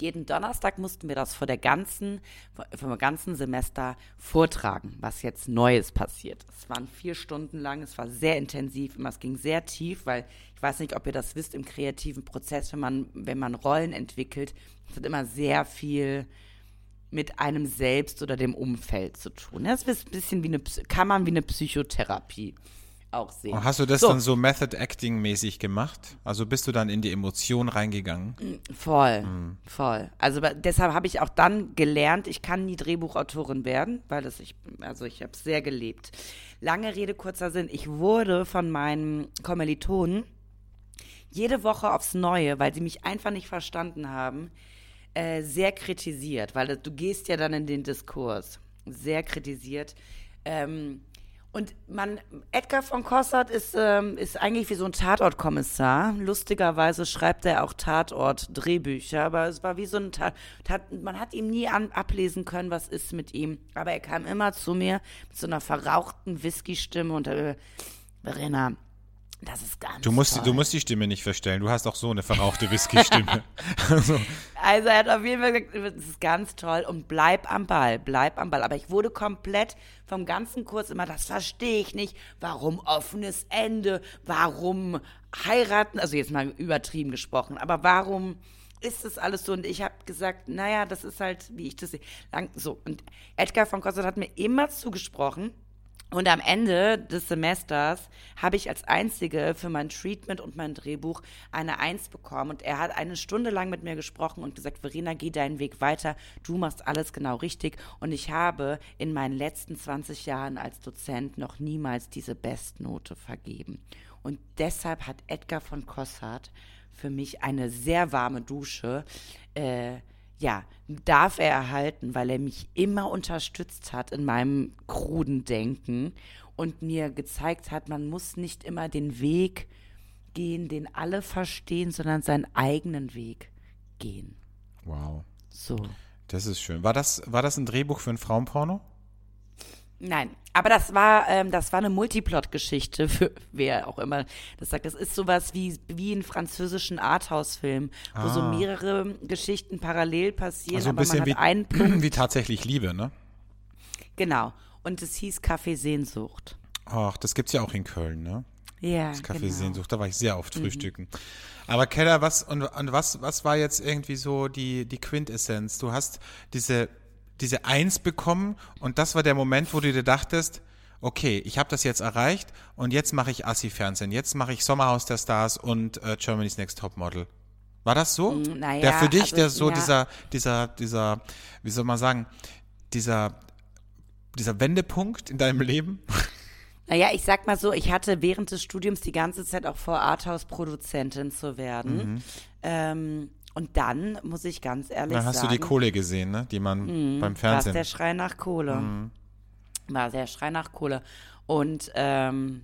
[SPEAKER 2] Jeden Donnerstag mussten wir das vor der ganzen, vor dem ganzen Semester vortragen, was jetzt Neues passiert. Es waren vier Stunden lang, es war sehr intensiv, immer es ging sehr tief, weil ich weiß nicht, ob ihr das wisst im kreativen Prozess, wenn man, wenn man Rollen entwickelt, es hat immer sehr viel mit einem selbst oder dem Umfeld zu tun. Das ist ein bisschen wie eine, kann man wie eine Psychotherapie auch sehen.
[SPEAKER 1] Und hast du das
[SPEAKER 2] So.
[SPEAKER 1] dann so Method Acting mäßig gemacht? Also bist du dann in die Emotion reingegangen?
[SPEAKER 2] Voll, voll. Also deshalb habe ich auch dann gelernt, ich kann nie Drehbuchautorin werden, weil das ich, also ich habe es sehr gelebt. Lange Rede, kurzer Sinn. Ich wurde von meinen Kommilitonen jede Woche aufs Neue, weil sie mich einfach nicht verstanden haben, äh, sehr kritisiert, weil du gehst ja dann in den Diskurs. Sehr kritisiert. Ähm, Und man, Edgar von Kossert ist, ähm, ist eigentlich wie so ein Tatortkommissar. Lustigerweise schreibt er auch Tatort-Drehbücher, aber es war wie so ein Tat, man hat ihm nie an, ablesen können, was ist mit ihm. Aber er kam immer zu mir mit so einer verrauchten Whisky-Stimme und äh, Verena, das ist ganz
[SPEAKER 1] Du musst,
[SPEAKER 2] toll.
[SPEAKER 1] du musst die Stimme nicht verstellen. Du hast auch so eine verrauchte Whisky-Stimme. [LAUGHS] also,
[SPEAKER 2] Also er hat auf jeden Fall gesagt, das ist ganz toll und bleib am Ball, bleib am Ball. Aber ich wurde komplett vom ganzen Kurs immer, das verstehe ich nicht. Warum offenes Ende? Warum heiraten? Also jetzt mal übertrieben gesprochen, aber warum ist das alles so? Und ich habe gesagt, naja, das ist halt, wie ich das sehe. Lang- So, und Edgar von Kossert hat mir immer zugesprochen, und am Ende des Semesters habe ich als Einzige für mein Treatment und mein Drehbuch eine Eins bekommen. Und er hat eine Stunde lang mit mir gesprochen und gesagt, Verena, geh deinen Weg weiter. Du machst alles genau richtig. Und ich habe in meinen letzten 20 Jahren als Dozent noch niemals diese Bestnote vergeben. Und deshalb hat Edgar von Kossart für mich eine sehr warme Dusche äh, ja, darf er erhalten, weil er mich immer unterstützt hat in meinem kruden Denken und mir gezeigt hat, man muss nicht immer den Weg gehen, den alle verstehen, sondern seinen eigenen Weg gehen.
[SPEAKER 1] wow.
[SPEAKER 2] So.
[SPEAKER 1] Das ist schön. War das, war das ein Drehbuch für ein Frauenporno?
[SPEAKER 2] Nein, aber das war, ähm, das war eine Multiplot-Geschichte für wer auch immer das sagt. Das ist sowas wie, wie in französischen Arthouse-Filmen, wo so
[SPEAKER 1] Ah.
[SPEAKER 2] mehrere Geschichten parallel passieren,
[SPEAKER 1] Also ein
[SPEAKER 2] aber man
[SPEAKER 1] bisschen
[SPEAKER 2] hat
[SPEAKER 1] wie,
[SPEAKER 2] einen [CLEARS THROAT] Punkt.
[SPEAKER 1] wie tatsächlich Liebe, ne?
[SPEAKER 2] Genau. Und es hieß Café Sehnsucht.
[SPEAKER 1] Ach, das gibt's ja auch in Köln, ne?
[SPEAKER 2] Ja,
[SPEAKER 1] Das Café
[SPEAKER 2] genau.
[SPEAKER 1] Sehnsucht, da war ich sehr oft frühstücken. Aber Keller, was und, und was, was war jetzt irgendwie so die, die Quintessenz? Du hast diese, diese Eins bekommen und das war der Moment, wo du dir dachtest, okay, ich habe das jetzt erreicht und jetzt mache ich Assi-Fernsehen, jetzt mache ich Sommerhaus der Stars und äh, Germany's Next Topmodel. War das so?
[SPEAKER 2] Mm, naja,
[SPEAKER 1] der für dich,
[SPEAKER 2] also,
[SPEAKER 1] der so
[SPEAKER 2] ja.
[SPEAKER 1] dieser, dieser, dieser, wie soll man sagen, dieser, dieser Wendepunkt in deinem Leben?
[SPEAKER 2] Naja, ich sag mal so, ich hatte während des Studiums die ganze Zeit auch vor, Arthouse-Produzentin zu werden. Ähm, und dann, muss ich ganz ehrlich
[SPEAKER 1] Dann hast
[SPEAKER 2] sagen,
[SPEAKER 1] du die Kohle gesehen, ne? die man beim
[SPEAKER 2] war es
[SPEAKER 1] Fernsehen.
[SPEAKER 2] der Schrei nach Kohle. War der Schrei nach Kohle. Und ähm,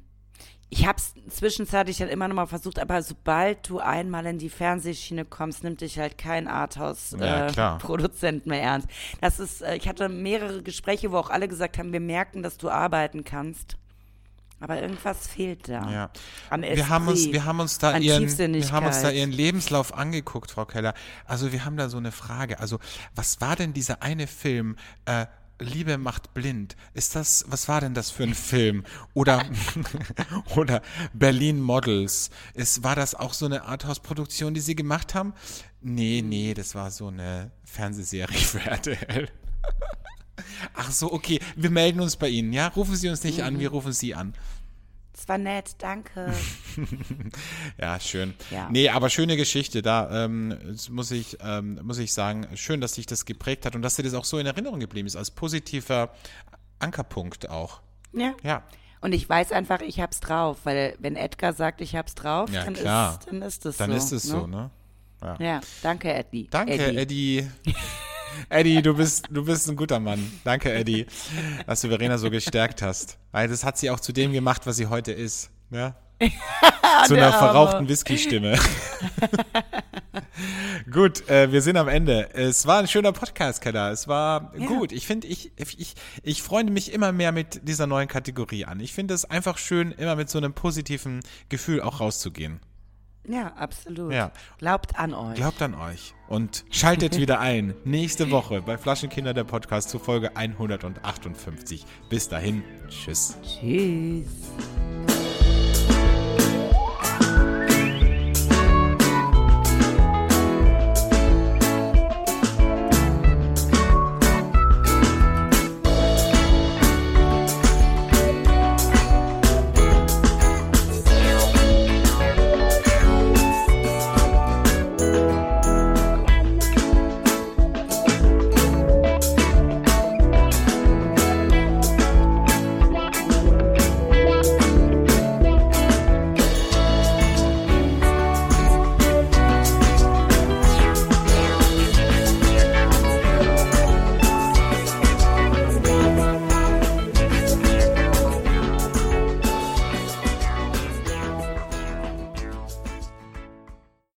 [SPEAKER 2] ich habe es zwischenzeitlich dann immer noch mal versucht, aber sobald du einmal in die Fernsehschiene kommst, nimmt dich halt kein
[SPEAKER 1] Ja, klar.
[SPEAKER 2] Arthouse-Produzent mehr ernst. Das ist, äh, ich hatte mehrere Gespräche, wo auch alle gesagt haben, wir merken, dass du arbeiten kannst. Aber irgendwas fehlt da.
[SPEAKER 1] Ja.
[SPEAKER 2] An
[SPEAKER 1] Wir haben uns,
[SPEAKER 2] Esprit,
[SPEAKER 1] wir haben uns da ihren, wir haben uns da ihren Lebenslauf angeguckt, Frau Keller. Also wir haben da so eine Frage. Also was war denn dieser eine Film? Äh, Liebe macht blind. Ist das, was war denn das für ein Film? Oder, [LAUGHS] oder Berlin Models. Ist, war das auch so eine Arthouse-Produktion, die Sie gemacht haben? Nee, nee, das war so eine Fernsehserie für RTL. [LAUGHS] Ach so, okay. Wir melden uns bei Ihnen, ja? Rufen Sie uns nicht an, wir rufen Sie an.
[SPEAKER 2] Es war nett, danke. [LAUGHS]
[SPEAKER 1] Ja, schön.
[SPEAKER 2] Ja.
[SPEAKER 1] Nee, aber schöne Geschichte. Da ähm, muss ich, ähm, muss ich sagen, schön, dass sich das geprägt hat und dass dir das auch so in Erinnerung geblieben ist, als positiver Ankerpunkt auch.
[SPEAKER 2] ja.
[SPEAKER 1] Ja.
[SPEAKER 2] Und ich weiß einfach, ich hab's drauf, weil wenn Edgar sagt, ich hab's drauf,
[SPEAKER 1] Ja,
[SPEAKER 2] dann,
[SPEAKER 1] klar.
[SPEAKER 2] Ist, dann ist es
[SPEAKER 1] Dann
[SPEAKER 2] so.
[SPEAKER 1] ist es so, ne? Ja.
[SPEAKER 2] Ja, danke, Eddie.
[SPEAKER 1] Danke,
[SPEAKER 2] Eddie.
[SPEAKER 1] Eddie. [LAUGHS] Eddie, du bist, du bist ein guter Mann. Danke, Eddie, dass du Verena so gestärkt hast. Weil das hat sie auch zu dem gemacht, was sie heute ist. Ja? [LAUGHS] zu einer verrauchten Whisky-Stimme. [LAUGHS] gut, äh, wir sind am Ende. Es war ein schöner Podcast, Keller. Es war gut. Ich finde, ich, ich, ich freue mich immer mehr mit dieser neuen Kategorie an. Ich finde es einfach schön, immer mit so einem positiven Gefühl auch rauszugehen.
[SPEAKER 2] Ja, absolut.
[SPEAKER 1] Ja.
[SPEAKER 2] Glaubt an euch.
[SPEAKER 1] Glaubt an euch und schaltet wieder ein. [LAUGHS] Nächste Woche bei Flaschenkinder der Podcast zu Folge 158. Bis dahin, tschüss.
[SPEAKER 2] Tschüss.